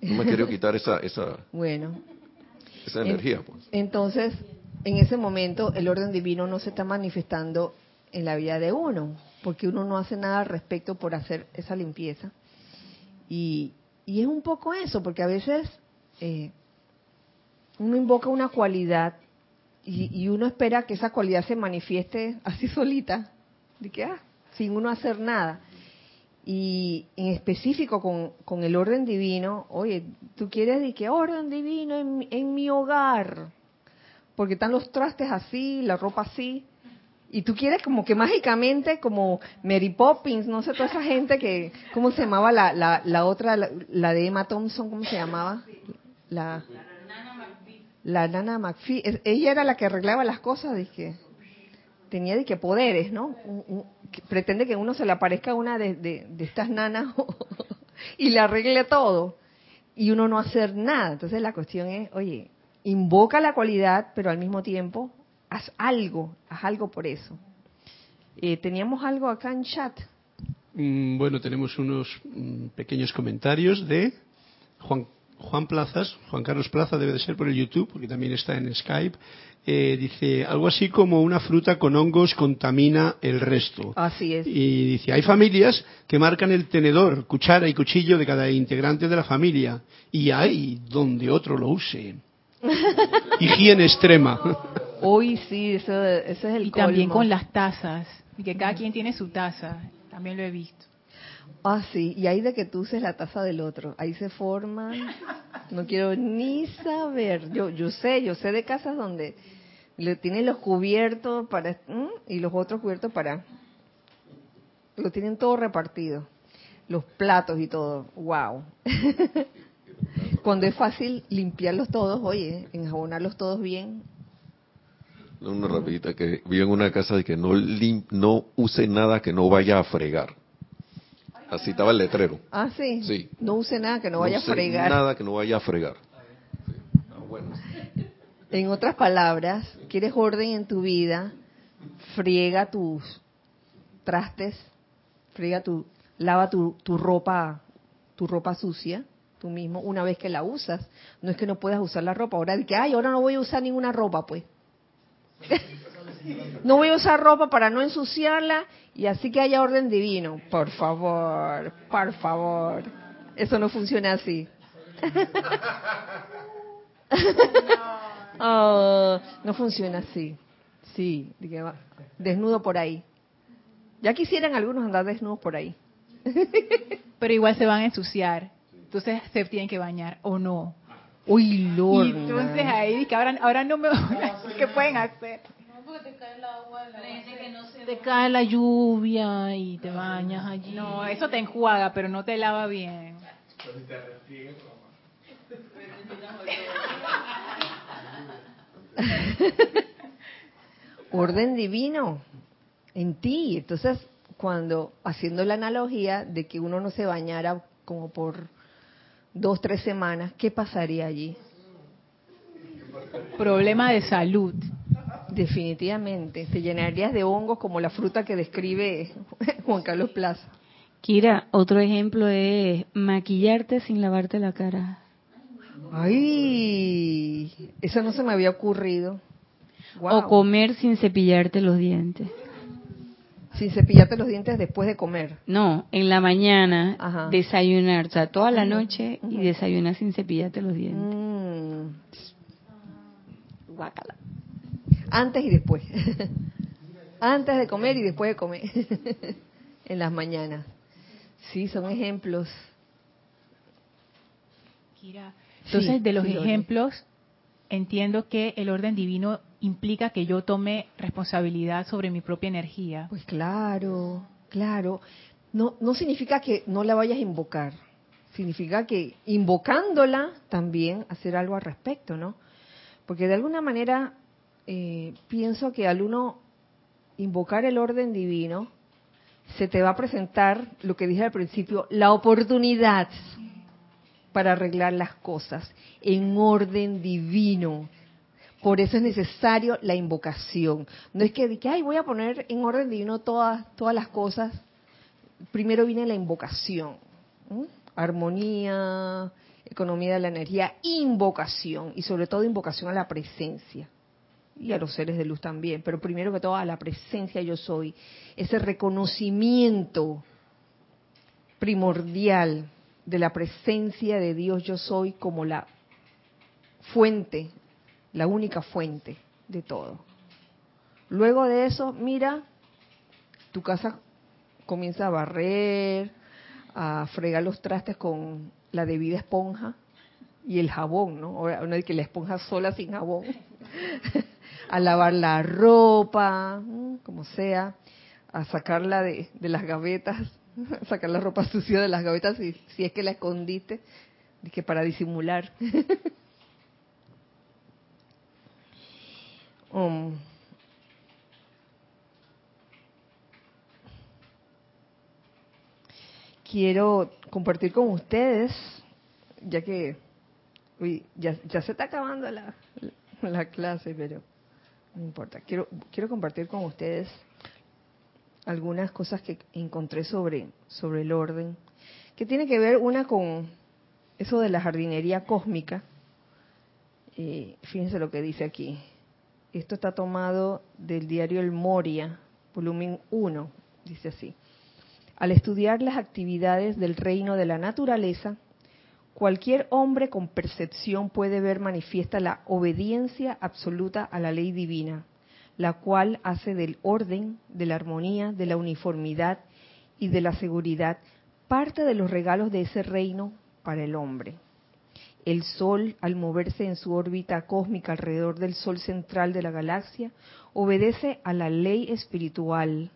No me quería quitar esa, esa, [LAUGHS] Bueno, esa En- energía. Pues. entonces, en ese momento el orden divino no se está manifestando en la vida de uno, porque uno no hace nada al respecto por hacer esa limpieza. Y, y es un poco eso, porque a veces eh, uno invoca una cualidad y, y uno espera que esa cualidad se manifieste así [LAUGHS] solita, de que, ah, sin uno hacer nada. Y en específico con, con el orden divino, oye, tú quieres de que orden divino en, en mi hogar, porque están los trastes así, la ropa así, y tú quieres como que mágicamente, como Mary Poppins, no sé, toda esa gente que, ¿cómo se llamaba la, la, la otra, la, de Emma Thompson, ¿cómo se llamaba? La, la Nana McPhee. Ella era la que arreglaba las cosas, dije. tenía de que poderes, ¿no? pretende que uno se le aparezca una de, de estas nanas [LAUGHS] y le arregle todo y uno no hacer nada. Entonces la cuestión es, oye, invoca la cualidad, pero al mismo tiempo haz algo, haz algo por eso. Eh, ¿Teníamos algo acá en chat? Mm, bueno, tenemos unos mm, pequeños comentarios de Juan, Juan Plazas, Juan Carlos Plaza debe de ser por el YouTube, porque también está en Skype. Eh, dice algo así como una fruta con hongos contamina el resto. Así es. Y dice, hay familias que marcan el tenedor, cuchara y cuchillo de cada integrante de la familia. Y hay donde otro lo use. [LAUGHS] Higiene extrema. Hoy sí, eso, ese es el Y también con las tazas, y que cada quien tiene su taza, también lo he visto. Ah, sí, y ahí de que tú uses la taza del otro, ahí se forma, no quiero ni saber, yo yo sé, yo sé de casas donde le tienen los cubiertos para y los otros cubiertos para lo tienen todo repartido, los platos y todo, wow. [LAUGHS] Cuando es fácil limpiarlos todos, oye, enjabonarlos todos bien, una rapidita, que vive en una casa de que no, no use nada que no vaya a fregar. Así estaba el letrero. Ah, sí. Sí. No use nada que no, vaya a fregar. Nada que no vaya a fregar. En otras palabras, quieres orden en tu vida, friega tus trastes, friega tu, lava tu, tu ropa, tu ropa sucia, tú mismo, una vez que la usas. No es que no puedas usar la ropa. Ahora de que, ay, ahora no voy a usar ninguna ropa, pues. [LAUGHS] no voy a usar ropa para no ensuciarla y así que haya orden divino. Por favor, por favor. Eso no funciona así. [LAUGHS] Oh, no funciona así. Sí, desnudo por ahí. Ya quisieran algunos andar desnudos por ahí. [LAUGHS] Pero igual se van a ensuciar. Entonces se tienen que bañar o no. Uy, Lord. Y entonces ahí que ahora, ahora no me [LAUGHS] ¿qué pueden hacer? No, porque te cae el agua, te cae la lluvia y te bañas allí. No, eso te enjuaga, pero no te lava bien. [LAUGHS] Orden divino en ti. Entonces, cuando haciendo la analogía de que uno no se bañara como por dos, tres semanas, ¿qué pasaría allí? Problema de salud. Definitivamente. Te llenarías de hongos como la fruta que describe [LAUGHS] Juan Carlos Plaza. Kira, otro ejemplo es maquillarte sin lavarte la cara. Ay, eso no se me había ocurrido. O comer sin cepillarte los dientes sin cepillarte los dientes después de comer. No, en la mañana desayunar, o sea, toda la noche y desayunar sin cepillarte los dientes. Mm. Guácala. Antes y después. [LAUGHS] Antes de comer y después de comer. [LAUGHS] en las mañanas. Sí, son ejemplos. Entonces, de los ejemplos, entiendo que el orden divino implica que yo tome responsabilidad sobre mi propia energía. Pues claro, claro. No, no significa que no la vayas a invocar. Significa que invocándola también hacer algo al respecto, ¿no? Porque de alguna manera eh, pienso que al uno invocar el orden divino, se te va a presentar, lo que dije al principio, la oportunidad para arreglar las cosas en orden divino por eso es necesario la invocación. No es que, que ay, voy a poner en orden divino todas, todas las cosas. Primero viene la invocación. Armonía, economía de la energía, invocación. Y sobre todo invocación a la presencia. Y a los seres de luz también. Pero primero que todo a la presencia yo soy. Ese reconocimiento primordial de la presencia de Dios yo soy como la fuente la única fuente de todo. Luego de eso, mira, tu casa comienza a barrer, a fregar los trastes con la debida esponja y el jabón, ¿no? No hay que la esponja sola sin jabón. [LAUGHS] a lavar la ropa, como sea, a sacarla de, las gavetas, [LAUGHS] sacar la ropa sucia de las gavetas si, si es que la escondiste, que para disimular. [LAUGHS] Um. quiero compartir con ustedes, ya que uy, ya, se está acabando la, la, clase, pero no importa. Quiero, quiero compartir con ustedes algunas cosas que encontré sobre, sobre el orden, que tiene que ver una con eso de la jardinería cósmica. Eh, fíjense lo que dice aquí. Esto está tomado del diario El Moria, volumen 1, dice así. Al estudiar las actividades del reino de la naturaleza, cualquier hombre con percepción puede ver manifiesta la obediencia absoluta a la ley divina, la cual hace del orden, de la armonía, de la uniformidad y de la seguridad parte de los regalos de ese reino para el hombre. El Sol, al moverse en su órbita cósmica alrededor del Sol central de la galaxia, obedece a la ley espiritual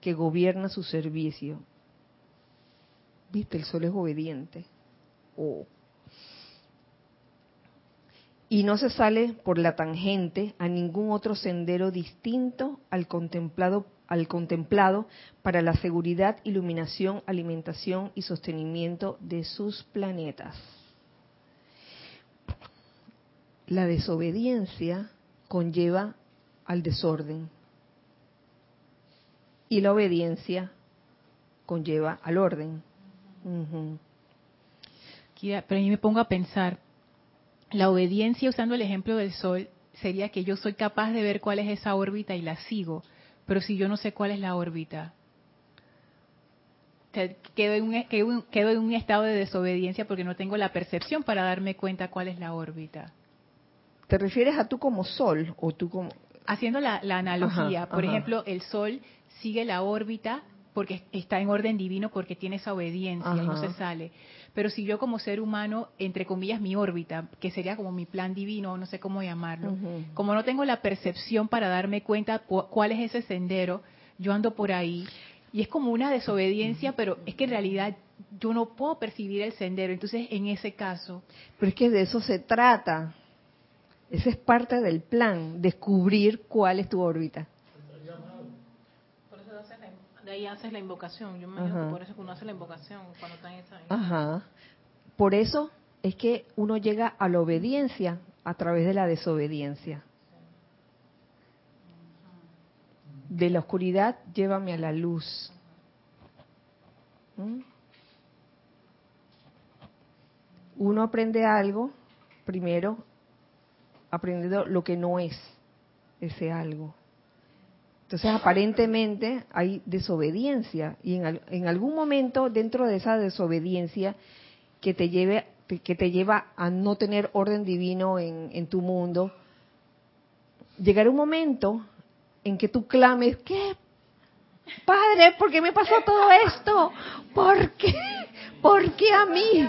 que gobierna su servicio. ¿Viste? El Sol es obediente. Oh y no se sale por la tangente a ningún otro sendero distinto al contemplado, al contemplado para la seguridad, iluminación, alimentación y sostenimiento de sus planetas. La desobediencia conlleva al desorden y la obediencia conlleva al orden. Pero a mí me pongo a pensar, la obediencia, usando el ejemplo del Sol, sería que yo soy capaz de ver cuál es esa órbita y la sigo, pero si yo no sé cuál es la órbita, quedo en, quedo en un estado de desobediencia porque no tengo la percepción para darme cuenta cuál es la órbita. ¿Te refieres a tú como Sol o tú como...? Haciendo la, analogía, por ejemplo, el Sol sigue la órbita porque está en orden divino porque tiene esa obediencia y no se sale. Pero si yo como ser humano, entre comillas, mi órbita, que sería como mi plan divino, no sé cómo llamarlo, como no tengo la percepción para darme cuenta cuál es ese sendero, yo ando por ahí y es como una desobediencia, pero es que en realidad yo no puedo percibir el sendero. Entonces, en ese caso... Pero es que de eso se trata. Ese es parte del plan, descubrir cuál es tu órbita. De ahí haces la invocación. Yo me imagino por eso que uno hace la invocación cuando está en esa. Ajá. Por eso es que uno llega a la obediencia a través de la desobediencia. De la oscuridad, llévame a la luz. ¿Mm? Uno aprende algo, primero, aprendiendo lo que no es ese algo. Entonces, aparentemente hay desobediencia y en, algún momento dentro de esa desobediencia que te lleve que te lleva a no tener orden divino en, tu mundo, llegará un momento en que tú clames, ¿qué? Padre, ¿por qué me pasó todo esto? ¿Por qué? ¿Por qué a mí?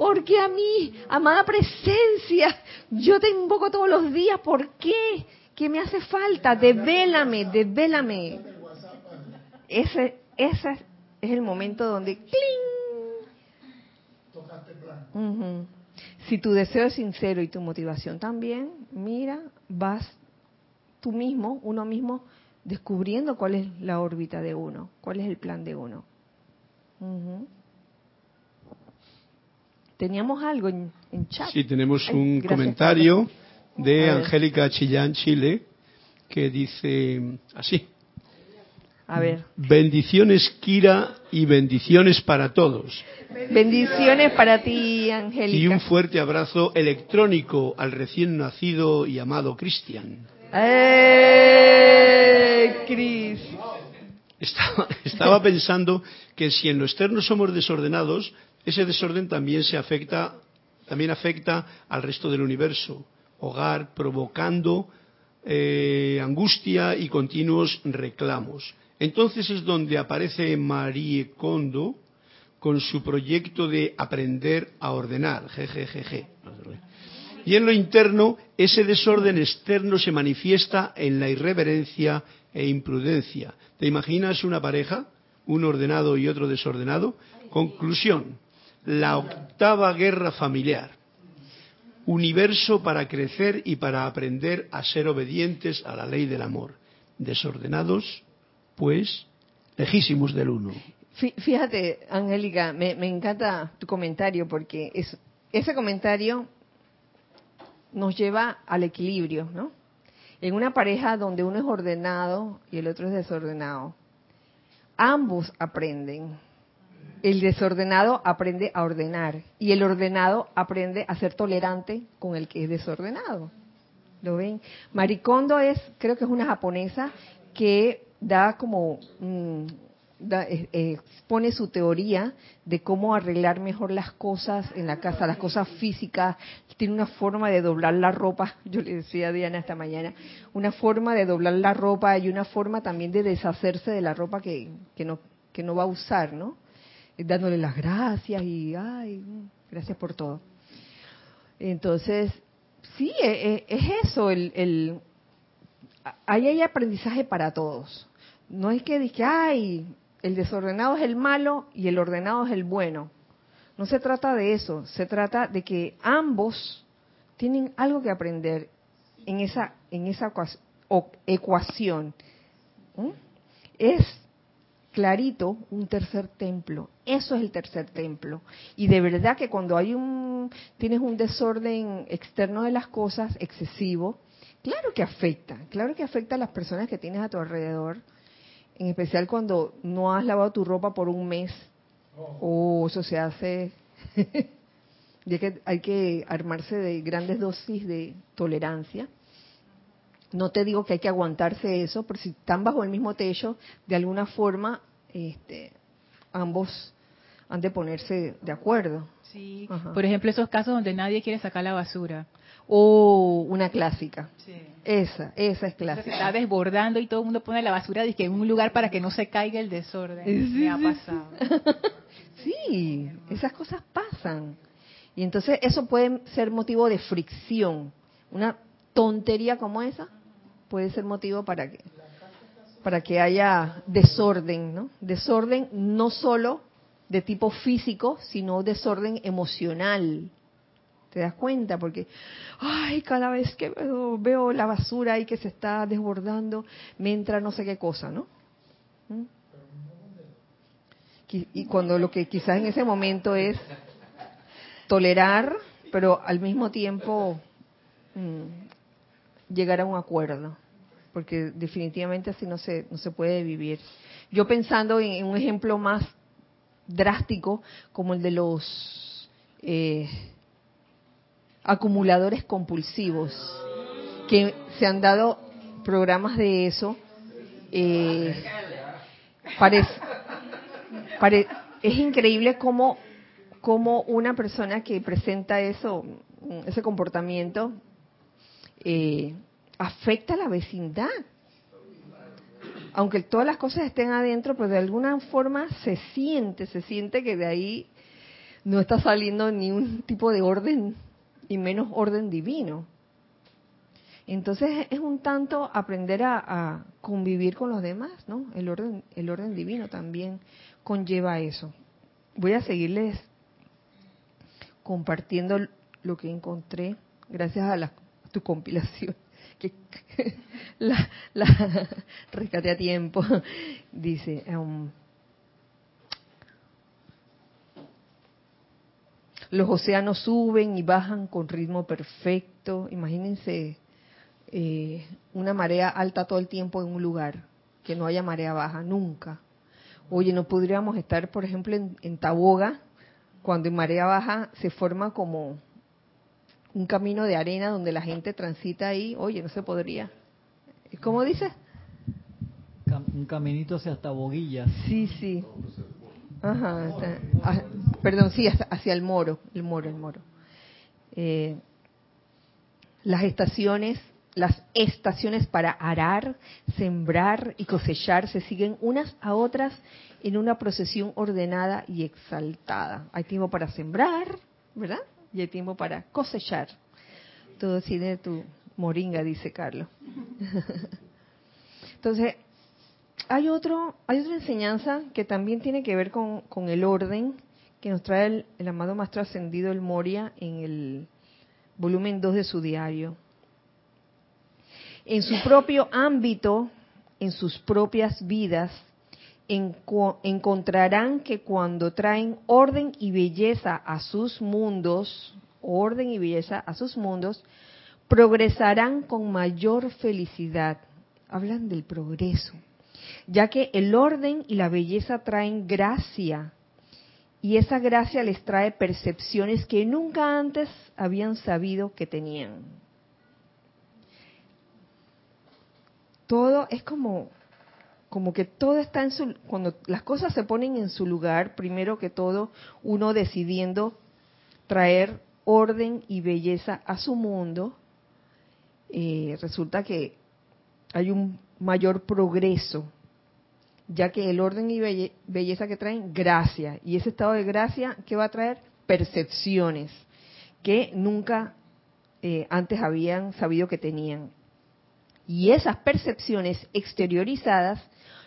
¿Por qué a mí? Amada presencia, yo te invoco todos los días, ¿por qué? ¿Qué me hace falta? Devélame, devélame. Ese, ese es el momento donde ¡cling! Si tu deseo es sincero y tu motivación también, mira, vas tú mismo, uno mismo, descubriendo cuál es la órbita de uno, cuál es el plan de uno. Teníamos algo en, chat. Sí, tenemos un comentario de Angélica Chillán, Chile, que dice así. A ver. Bendiciones, Kira, y bendiciones para todos. Bendiciones para ti, Angélica. Y un fuerte abrazo electrónico al recién nacido y amado Cristian. ¡Eh, Cris! Estaba, estaba pensando que si en lo externo somos desordenados, ese desorden también se afecta, también afecta al resto del universo hogar, provocando eh, angustia y continuos reclamos. Entonces es donde aparece Marie Kondo con su proyecto de aprender a ordenar, jejejeje. Y en lo interno, ese desorden externo se manifiesta en la irreverencia e imprudencia. ¿Te imaginas una pareja, un ordenado y otro desordenado? Conclusión, la octava guerra familiar universo para crecer y para aprender a ser obedientes a la ley del amor. Desordenados, pues, lejísimos del uno. Fíjate, Angélica, me, encanta tu comentario porque es, ese comentario nos lleva al equilibrio, ¿no? En una pareja donde uno es ordenado y el otro es desordenado, ambos aprenden. El desordenado aprende a ordenar y el ordenado aprende a ser tolerante con el que es desordenado. ¿Lo ven? Maricondo es, creo que es una japonesa que da como mm, eh, eh, expone su teoría de cómo arreglar mejor las cosas en la casa, las cosas físicas. Tiene una forma de doblar la ropa, [LAUGHS] yo le decía a Diana esta mañana, una forma de doblar la ropa y una forma también de deshacerse de la ropa que, que, no, que no va a usar, ¿no? Dándole las gracias y, ay, gracias por todo. Entonces, sí, es, eso, el, el, ahí hay aprendizaje para todos. No es que dije, ay, el desordenado es el malo y el ordenado es el bueno. No se trata de eso, se trata de que ambos tienen algo que aprender en esa, en esa ecuación. Es clarito un tercer templo. Eso es el tercer templo. Y de verdad que cuando hay un, tienes un desorden externo de las cosas excesivo, claro que afecta, claro que afecta a las personas que tienes a tu alrededor en especial cuando no has lavado tu ropa por un mes. Oh, eso se hace. [LAUGHS] ya que hay que armarse de grandes dosis de tolerancia. No te digo que hay que aguantarse eso, pero si están bajo el mismo techo, de alguna forma, este, ambos han de ponerse de acuerdo. Sí, por ejemplo, esos casos donde nadie quiere sacar la basura. Oh, una clásica. Esa, esa es clásica. Se está desbordando y todo el mundo pone la basura que en un lugar para que no se caiga el desorden. Sí, Me ha pasado. [LAUGHS] Sí. esas cosas pasan. Y entonces eso puede ser motivo de fricción. Una tontería como esa puede ser motivo para que para que haya desorden, ¿no? Desorden no solo de tipo físico, sino desorden emocional ¿Te das cuenta? Porque, ay, cada vez que veo, la basura ahí que se está desbordando, me entra no sé qué cosa, ¿no? ¿Mm? Y cuando lo que quizás en ese momento es tolerar, pero al mismo tiempo mm, llegar a un acuerdo, porque definitivamente así no se, no se puede vivir. Yo pensando en, un ejemplo más drástico como el de los eh, acumuladores compulsivos, que se han dado programas de eso. Eh, es increíble cómo, cómo una persona que presenta eso, ese comportamiento, eh, afecta a la vecindad. Aunque todas las cosas estén adentro, pero de alguna forma se siente, se siente que de ahí no está saliendo ni un tipo de orden y menos orden divino. Entonces es un tanto aprender a, convivir con los demás, ¿no? El orden, el orden divino también conlleva eso. Voy a seguirles compartiendo lo que encontré gracias a, la, tu compilación [LAUGHS] que [LAUGHS] la, la [LAUGHS] rescaté a tiempo. [LAUGHS] Dice, um, Los océanos suben y bajan con ritmo perfecto. Imagínense eh, una marea alta todo el tiempo en un lugar, que no haya marea baja, nunca. Oye, no podríamos estar, por ejemplo, en, en Taboga, cuando en marea baja se forma como un camino de arena donde la gente transita ahí. Oye, no se podría. ¿Cómo dice? Un caminito hacia Taboguilla. Sí, sí. Ajá, ah, perdón, sí, hacia el moro, el moro, el moro. Eh, las estaciones, las estaciones para arar, sembrar y cosechar se siguen unas a otras en una procesión ordenada y exaltada. Hay tiempo para sembrar, ¿verdad? Y hay tiempo para cosechar. Todo tiene tu moringa, dice Carlos. [LAUGHS] Entonces, hay otro, hay otra enseñanza que también tiene que ver con, el orden que nos trae el, amado más trascendido el Moria en el volumen 2 de su diario. En su propio ámbito, en sus propias vidas, encontrarán que cuando traen orden y belleza a sus mundos, orden y belleza a sus mundos, progresarán con mayor felicidad. Hablan del progreso, ya que el orden y la belleza traen gracia, y esa gracia les trae percepciones que nunca antes habían sabido que tenían. Todo es como como que todo está en su cuando las cosas se ponen en su lugar, primero que todo uno decidiendo traer orden y belleza a su mundo, eh, resulta que hay un mayor progreso, ya que el orden y belleza que traen, gracia. Y ese estado de gracia, ¿qué va a traer? Percepciones que nunca eh, antes habían sabido que tenían. Y esas percepciones exteriorizadas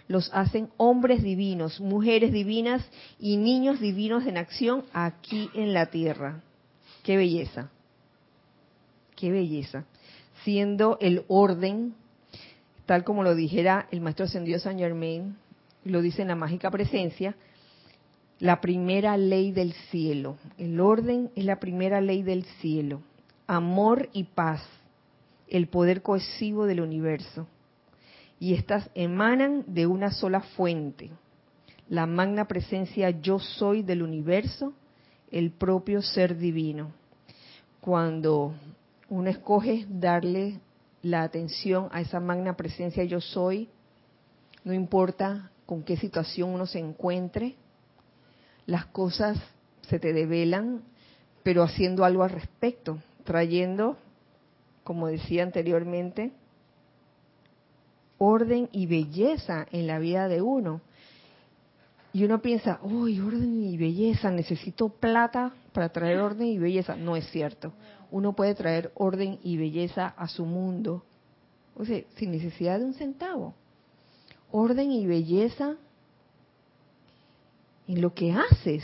los hacen hombres divinos, mujeres divinas y niños divinos en acción aquí en la tierra. Qué belleza, qué belleza. Siendo el orden, tal como lo dijera el maestro ascendido San Germain, lo dice en la mágica presencia, la primera ley del cielo. El orden es la primera ley del cielo. Amor y paz, el poder cohesivo del universo. Y estas emanan de una sola fuente, la magna presencia yo soy del universo, el propio ser divino. Cuando uno escoge darle la atención a esa magna presencia yo soy, no importa con qué situación uno se encuentre, las cosas se te develan, pero haciendo algo al respecto, trayendo, como decía anteriormente, orden y belleza en la vida de uno. Y uno piensa, uy, orden y belleza, necesito plata para traer orden y belleza. No es cierto. Uno puede traer orden y belleza a su mundo, o sea, sin necesidad de un centavo. Orden y belleza en lo que haces.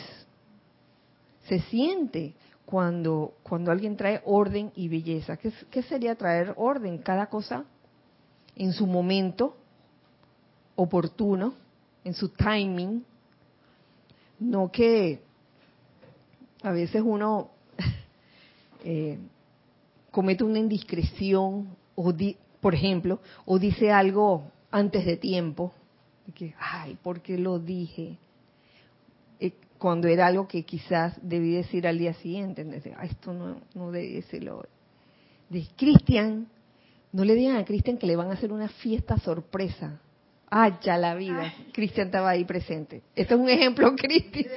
Se siente cuando, cuando alguien trae orden y belleza. ¿Qué, ¿Qué sería traer orden? Cada cosa en su momento oportuno, en su timing, no que a veces uno [LAUGHS] eh, comete una indiscreción o por ejemplo o dice algo antes de tiempo que ay por qué lo dije eh, cuando era algo que quizás debí decir al día siguiente ah, esto no no debe decirlo de Cristian no le digan a Cristian que le van a hacer una fiesta sorpresa Ah, ya la vida. Cristian estaba ahí presente. Esto es un ejemplo, [LAUGHS] Cristian.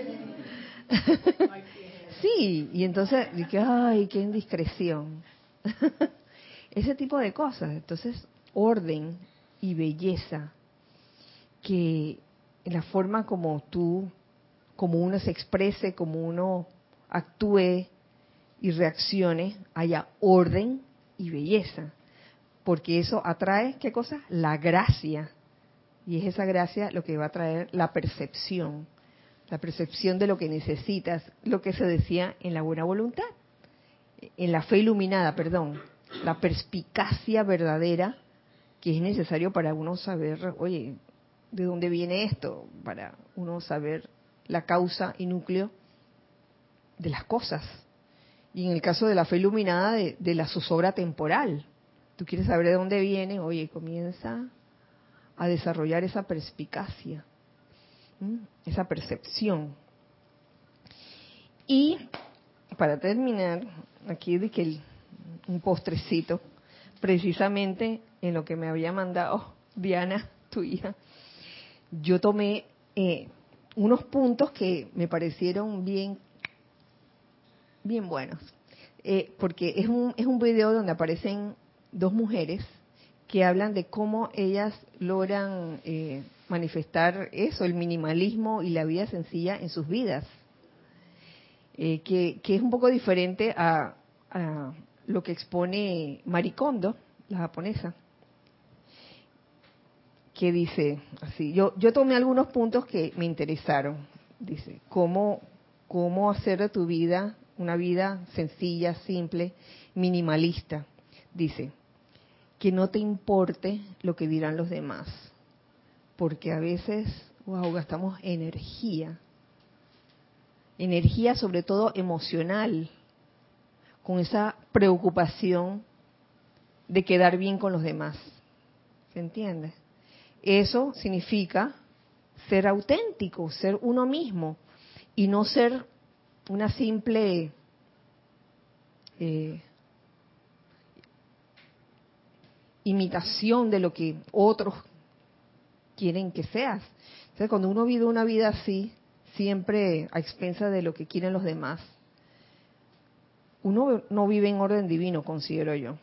sí, y entonces dije, ay, qué indiscreción. [LAUGHS] Ese tipo de cosas. Entonces, orden y belleza. Que en la forma como tú, como uno se exprese, como uno actúe y reaccione, haya orden y belleza. Porque eso atrae, ¿qué cosa? La gracia y es esa gracia lo que va a traer la percepción, la percepción de lo que necesitas, lo que se decía en la buena voluntad, en la fe iluminada, perdón, la perspicacia verdadera que es necesario para uno saber, oye, ¿de dónde viene esto? Para uno saber la causa y núcleo de las cosas. Y en el caso de la fe iluminada, de, de la zozobra temporal. Tú quieres saber de dónde viene, oye, comienza a desarrollar esa perspicacia, esa percepción. Y para terminar, aquí de que un postrecito, precisamente en lo que me había mandado Diana, tu hija, yo tomé eh, unos puntos que me parecieron bien, bien buenos, eh, porque es un, es un video donde aparecen dos mujeres que hablan de cómo ellas logran eh, manifestar eso, el minimalismo y la vida sencilla en sus vidas, eh, que, es un poco diferente a, lo que expone Maricondo, la japonesa, que dice así, yo, yo tomé algunos puntos que me interesaron, dice, cómo, cómo hacer de tu vida una vida sencilla, simple, minimalista, dice, que no te importe lo que dirán los demás, porque a veces wow, gastamos energía. Energía sobre todo emocional, con esa preocupación de quedar bien con los demás. ¿Se entiende? Eso significa ser auténtico, ser uno mismo y no ser una simple eh, imitación de lo que otros quieren que seas. Entonces, cuando uno vive una vida así, siempre a expensa de lo que quieren los demás, uno no vive en orden divino, considero yo.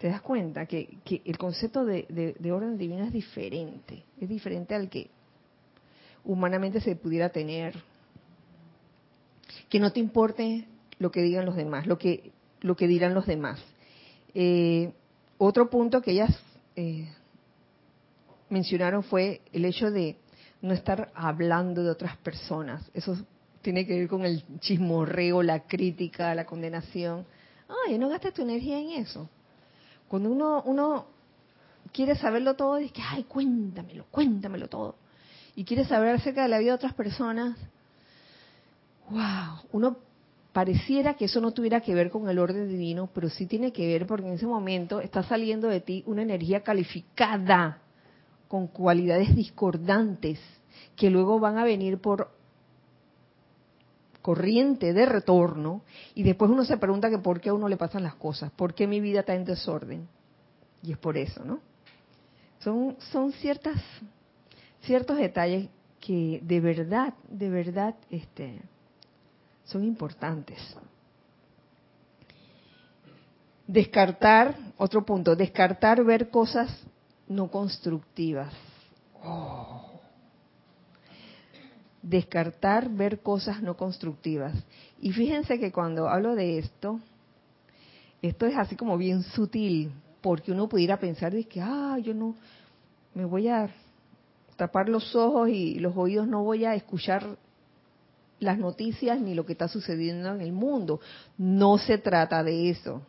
¿Te das cuenta que, el concepto de, orden divino es diferente? Es diferente al que humanamente se pudiera tener. Que no te importe lo que digan los demás, lo que, lo que dirán los demás. Eh, otro punto que ellas eh, mencionaron fue el hecho de no estar hablando de otras personas. Eso tiene que ver con el chismorreo, la crítica, la condenación. Ay, no gastes tu energía en eso. Cuando uno, uno quiere saberlo todo, dice que, ay, cuéntamelo, cuéntamelo todo. Y quiere saber acerca de la vida de otras personas, wow, uno pareciera que eso no tuviera que ver con el orden divino, pero sí tiene que ver porque en ese momento está saliendo de ti una energía calificada con cualidades discordantes que luego van a venir por corriente de retorno y después uno se pregunta que por qué a uno le pasan las cosas, por qué mi vida está en desorden. Y es por eso, ¿no? Son, son ciertas, ciertos detalles que de verdad, de verdad, este, son importantes. Descartar, otro punto, descartar ver cosas no constructivas. Oh. Descartar ver cosas no constructivas. Y fíjense que cuando hablo de esto, esto es así como bien sutil, porque uno pudiera pensar de que, ah, yo no, me voy a tapar los ojos y los oídos, no voy a escuchar las noticias ni lo que está sucediendo en el mundo. No se trata de eso.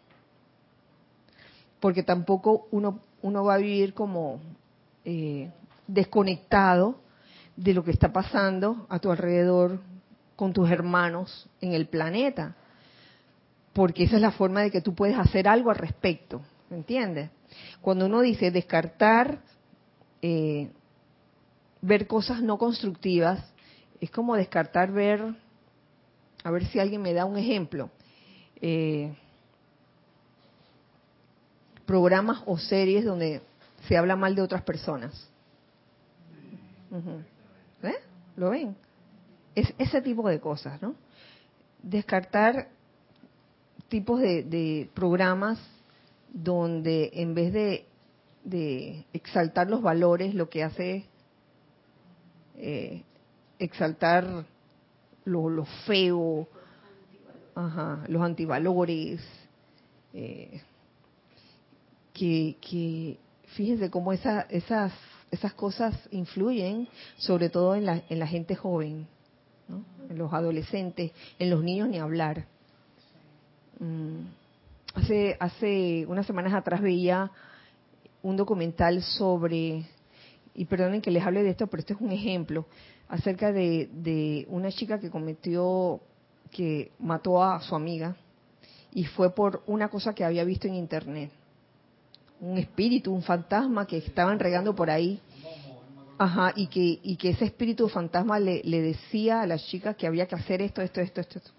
Porque tampoco uno, uno va a vivir como eh, desconectado de lo que está pasando a tu alrededor con tus hermanos en el planeta. Porque esa es la forma de que tú puedes hacer algo al respecto. ¿Me entiendes? Cuando uno dice descartar, eh, ver cosas no constructivas, es como descartar ver, a ver si alguien me da un ejemplo, eh, programas o series donde se habla mal de otras personas. ¿Eh? ¿Lo ven? Es ese tipo de cosas, ¿no? Descartar tipos de, programas donde en vez de, de, exaltar los valores, lo que hace eh, exaltar lo, feo, los antivalores, eh, que, que fíjense cómo esa, esas, esas cosas influyen sobre todo en la, en la gente joven, en los adolescentes, en los niños ni hablar. Mm, hace, hace unas semanas atrás veía un documental sobre, y perdonen que les hable de esto, pero este es un ejemplo, acerca de, una chica que cometió, que mató a su amiga y fue por una cosa que había visto en internet. Un espíritu, un fantasma que estaban regando por ahí. Ajá, y que, y que ese espíritu fantasma le, decía a la chica que había que hacer esto, esto, esto, esto, esto,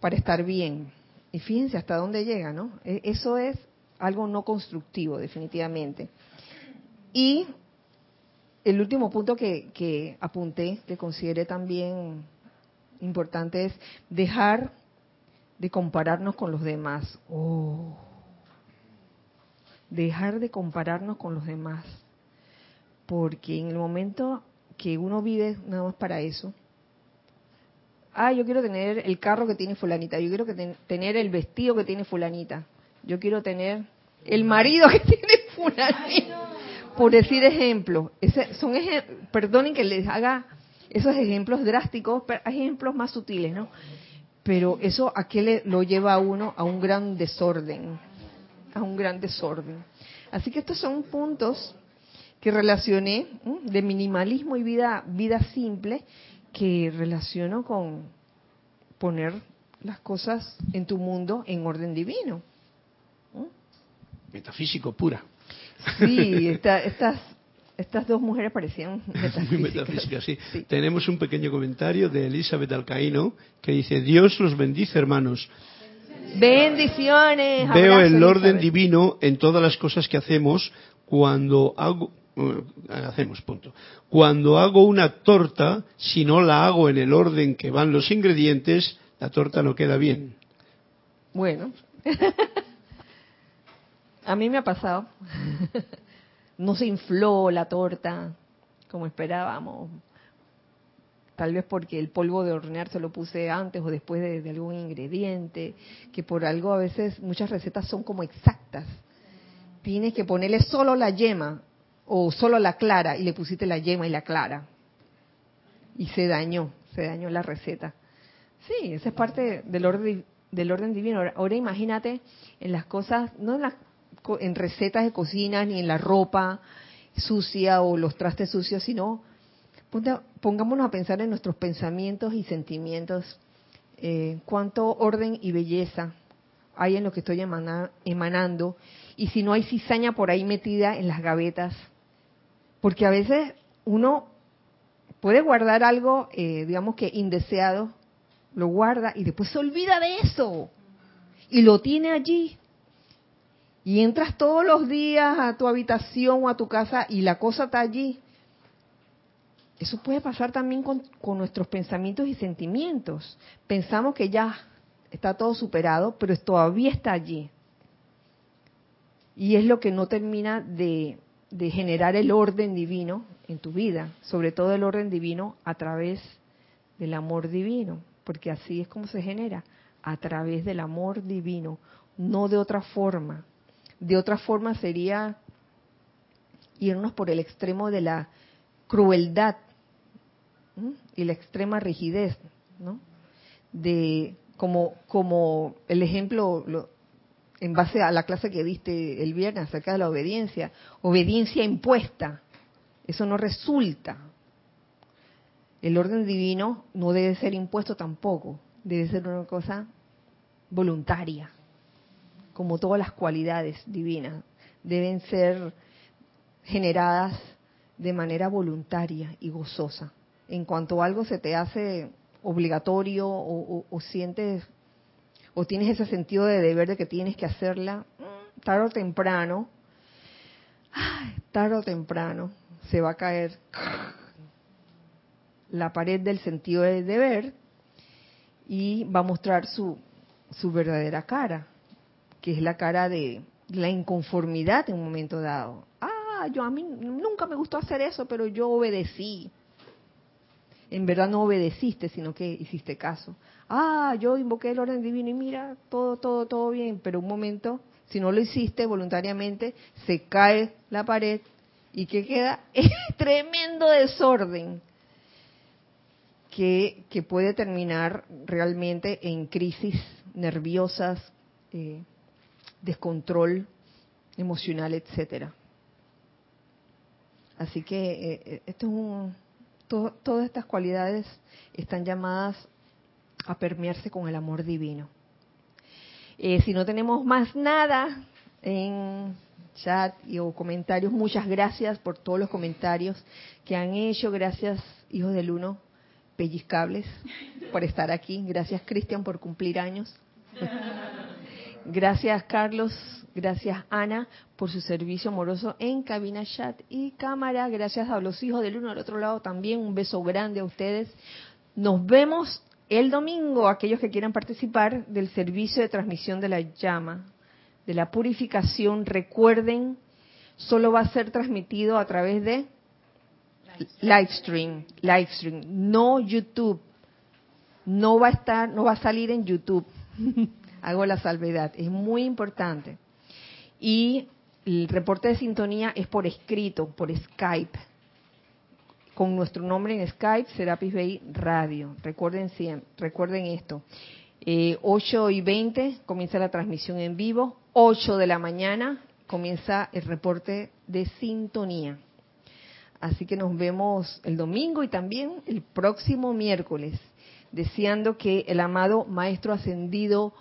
para estar bien. Y fíjense hasta dónde llega, ¿no? E, eso es algo no constructivo, definitivamente. Y el último punto que, apunté, que consideré también importante, es dejar de compararnos con los demás. Oh. Dejar de compararnos con los demás. Porque en el momento que uno vive nada más para eso, ah, yo quiero tener el carro que tiene fulanita, yo quiero que tener el vestido que tiene fulanita, yo quiero tener el marido que [LAUGHS] tiene fulanita por decir ejemplos, son perdonen que les haga esos ejemplos drásticos, pero ejemplos más sutiles, ¿no? Pero eso a qué le, lo lleva a uno a un gran desorden, a un gran desorden. Así que estos son puntos que relacioné de minimalismo y vida, vida simple, que relaciono con poner las cosas en tu mundo en orden divino. Metafísico pura. Sí, estas, estas dos mujeres parecían [LAUGHS] metafísicas. sí. Tenemos un pequeño comentario de Elizabeth Alcaíno que dice, Dios los bendice hermanos. Bendiciones. Veo el orden divino en todas las cosas que hacemos cuando hago eh, hacemos punto. Cuando hago una torta, si no la hago en el orden que van los ingredientes, la torta no queda bien. Bueno, [LAUGHS] a mí me ha pasado. [LAUGHS] no se infló la torta como esperábamos. Tal vez porque el polvo de hornear se lo puse antes o después de, algún ingrediente, que por algo a veces muchas recetas son como exactas. Tienes que ponerle solo la yema o solo la clara y le pusiste la yema y la clara. Y se dañó, se dañó la receta. Sí, esa es parte del orden, del orden divino. Ahora, imagínate en las cosas, no en, las, en recetas de cocina ni en la ropa sucia o los trastes sucios, sino pongámonos a pensar en nuestros pensamientos y sentimientos. Eh, cuánto orden y belleza hay en lo que estoy emanando y si no hay cizaña por ahí metida en las gavetas porque a veces uno puede guardar algo, eh, digamos que indeseado, lo guarda y después se olvida de eso y lo tiene allí. Y entras todos los días a tu habitación o a tu casa y la cosa está allí. Eso puede pasar también con, nuestros pensamientos y sentimientos. Pensamos que ya está todo superado, pero todavía está allí. Y es lo que no termina de generar el orden divino en tu vida, sobre todo el orden divino a través del amor divino, porque así es como se genera, a través del amor divino, no de otra forma. De otra forma sería irnos por el extremo de la crueldad y la extrema rigidez, ¿no? De como como el ejemplo lo, en base a la clase que diste el viernes acerca de la obediencia, obediencia impuesta. Eso no resulta. El orden divino no debe ser impuesto tampoco, debe ser una cosa voluntaria, como todas las cualidades divinas, deben ser generadas de manera voluntaria y gozosa. En cuanto algo se te hace obligatorio o, sientes o tienes ese sentido de deber de que tienes que hacerla, mm, tarde o temprano, tarde o temprano se va a caer la pared del sentido de deber y va a mostrar su, su verdadera cara, que es la cara de la inconformidad en un momento dado. Ah, yo a mí nunca me gustó hacer eso, pero yo obedecí. En verdad no obedeciste, sino que hiciste caso ah, yo invoqué el orden divino y mira, todo, todo, todo bien, pero un momento, si no lo hiciste voluntariamente, se cae la pared y que queda [LAUGHS] tremendo desorden que, que, puede terminar realmente en crisis nerviosas, eh, descontrol emocional, etcétera. Así que eh, eh, esto es un, todas estas cualidades están llamadas a permearse con el amor divino. Eh, si no tenemos más nada en chat y, o comentarios, muchas gracias por todos los comentarios que han hecho. Gracias, hijos del uno, pellizcables, por estar aquí. Gracias, Cristian, por cumplir años. Gracias, Carlos. Gracias, Ana, por su servicio amoroso en cabina, chat y cámara. Gracias a los hijos del uno al otro lado también. Un beso grande a ustedes. Nos vemos el domingo, aquellos que quieran participar del servicio de transmisión de la llama, de la purificación, recuerden, solo va a ser transmitido a través de livestream, livestream, no YouTube. No va a estar, no va a salir en YouTube. [LAUGHS] Hago la salvedad, es muy importante. Y el reporte de sintonía es por escrito, por Skype con nuestro nombre en Skype, Serapis Bay Radio. Recuerden, recuerden esto. Eh, 8 y 20 comienza la transmisión en vivo. 8 de la mañana comienza el reporte de sintonía. Así que nos vemos el domingo y también el próximo miércoles, deseando que el amado Maestro Ascendido,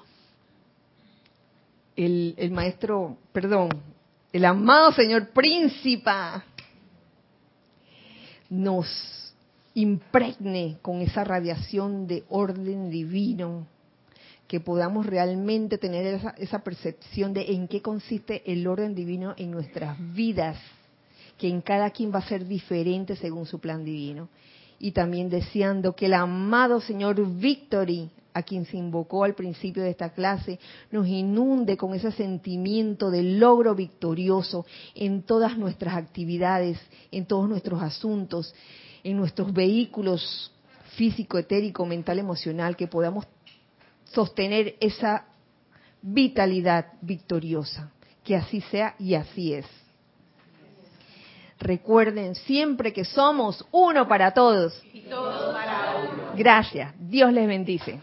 el, Maestro, perdón, el amado Señor Príncipa, nos impregne con esa radiación de orden divino, que podamos realmente tener esa, esa, percepción de en qué consiste el orden divino en nuestras vidas, que en cada quien va a ser diferente según su plan divino. Y también deseando que el amado Señor Victory, a quien se invocó al principio de esta clase, nos inunde con ese sentimiento de logro victorioso en todas nuestras actividades, en todos nuestros asuntos, en nuestros vehículos físico, etérico, mental, emocional, que podamos sostener esa vitalidad victoriosa. Que así sea y así es. Recuerden siempre que somos uno para todos. Y todos para uno. Gracias. Dios les bendice.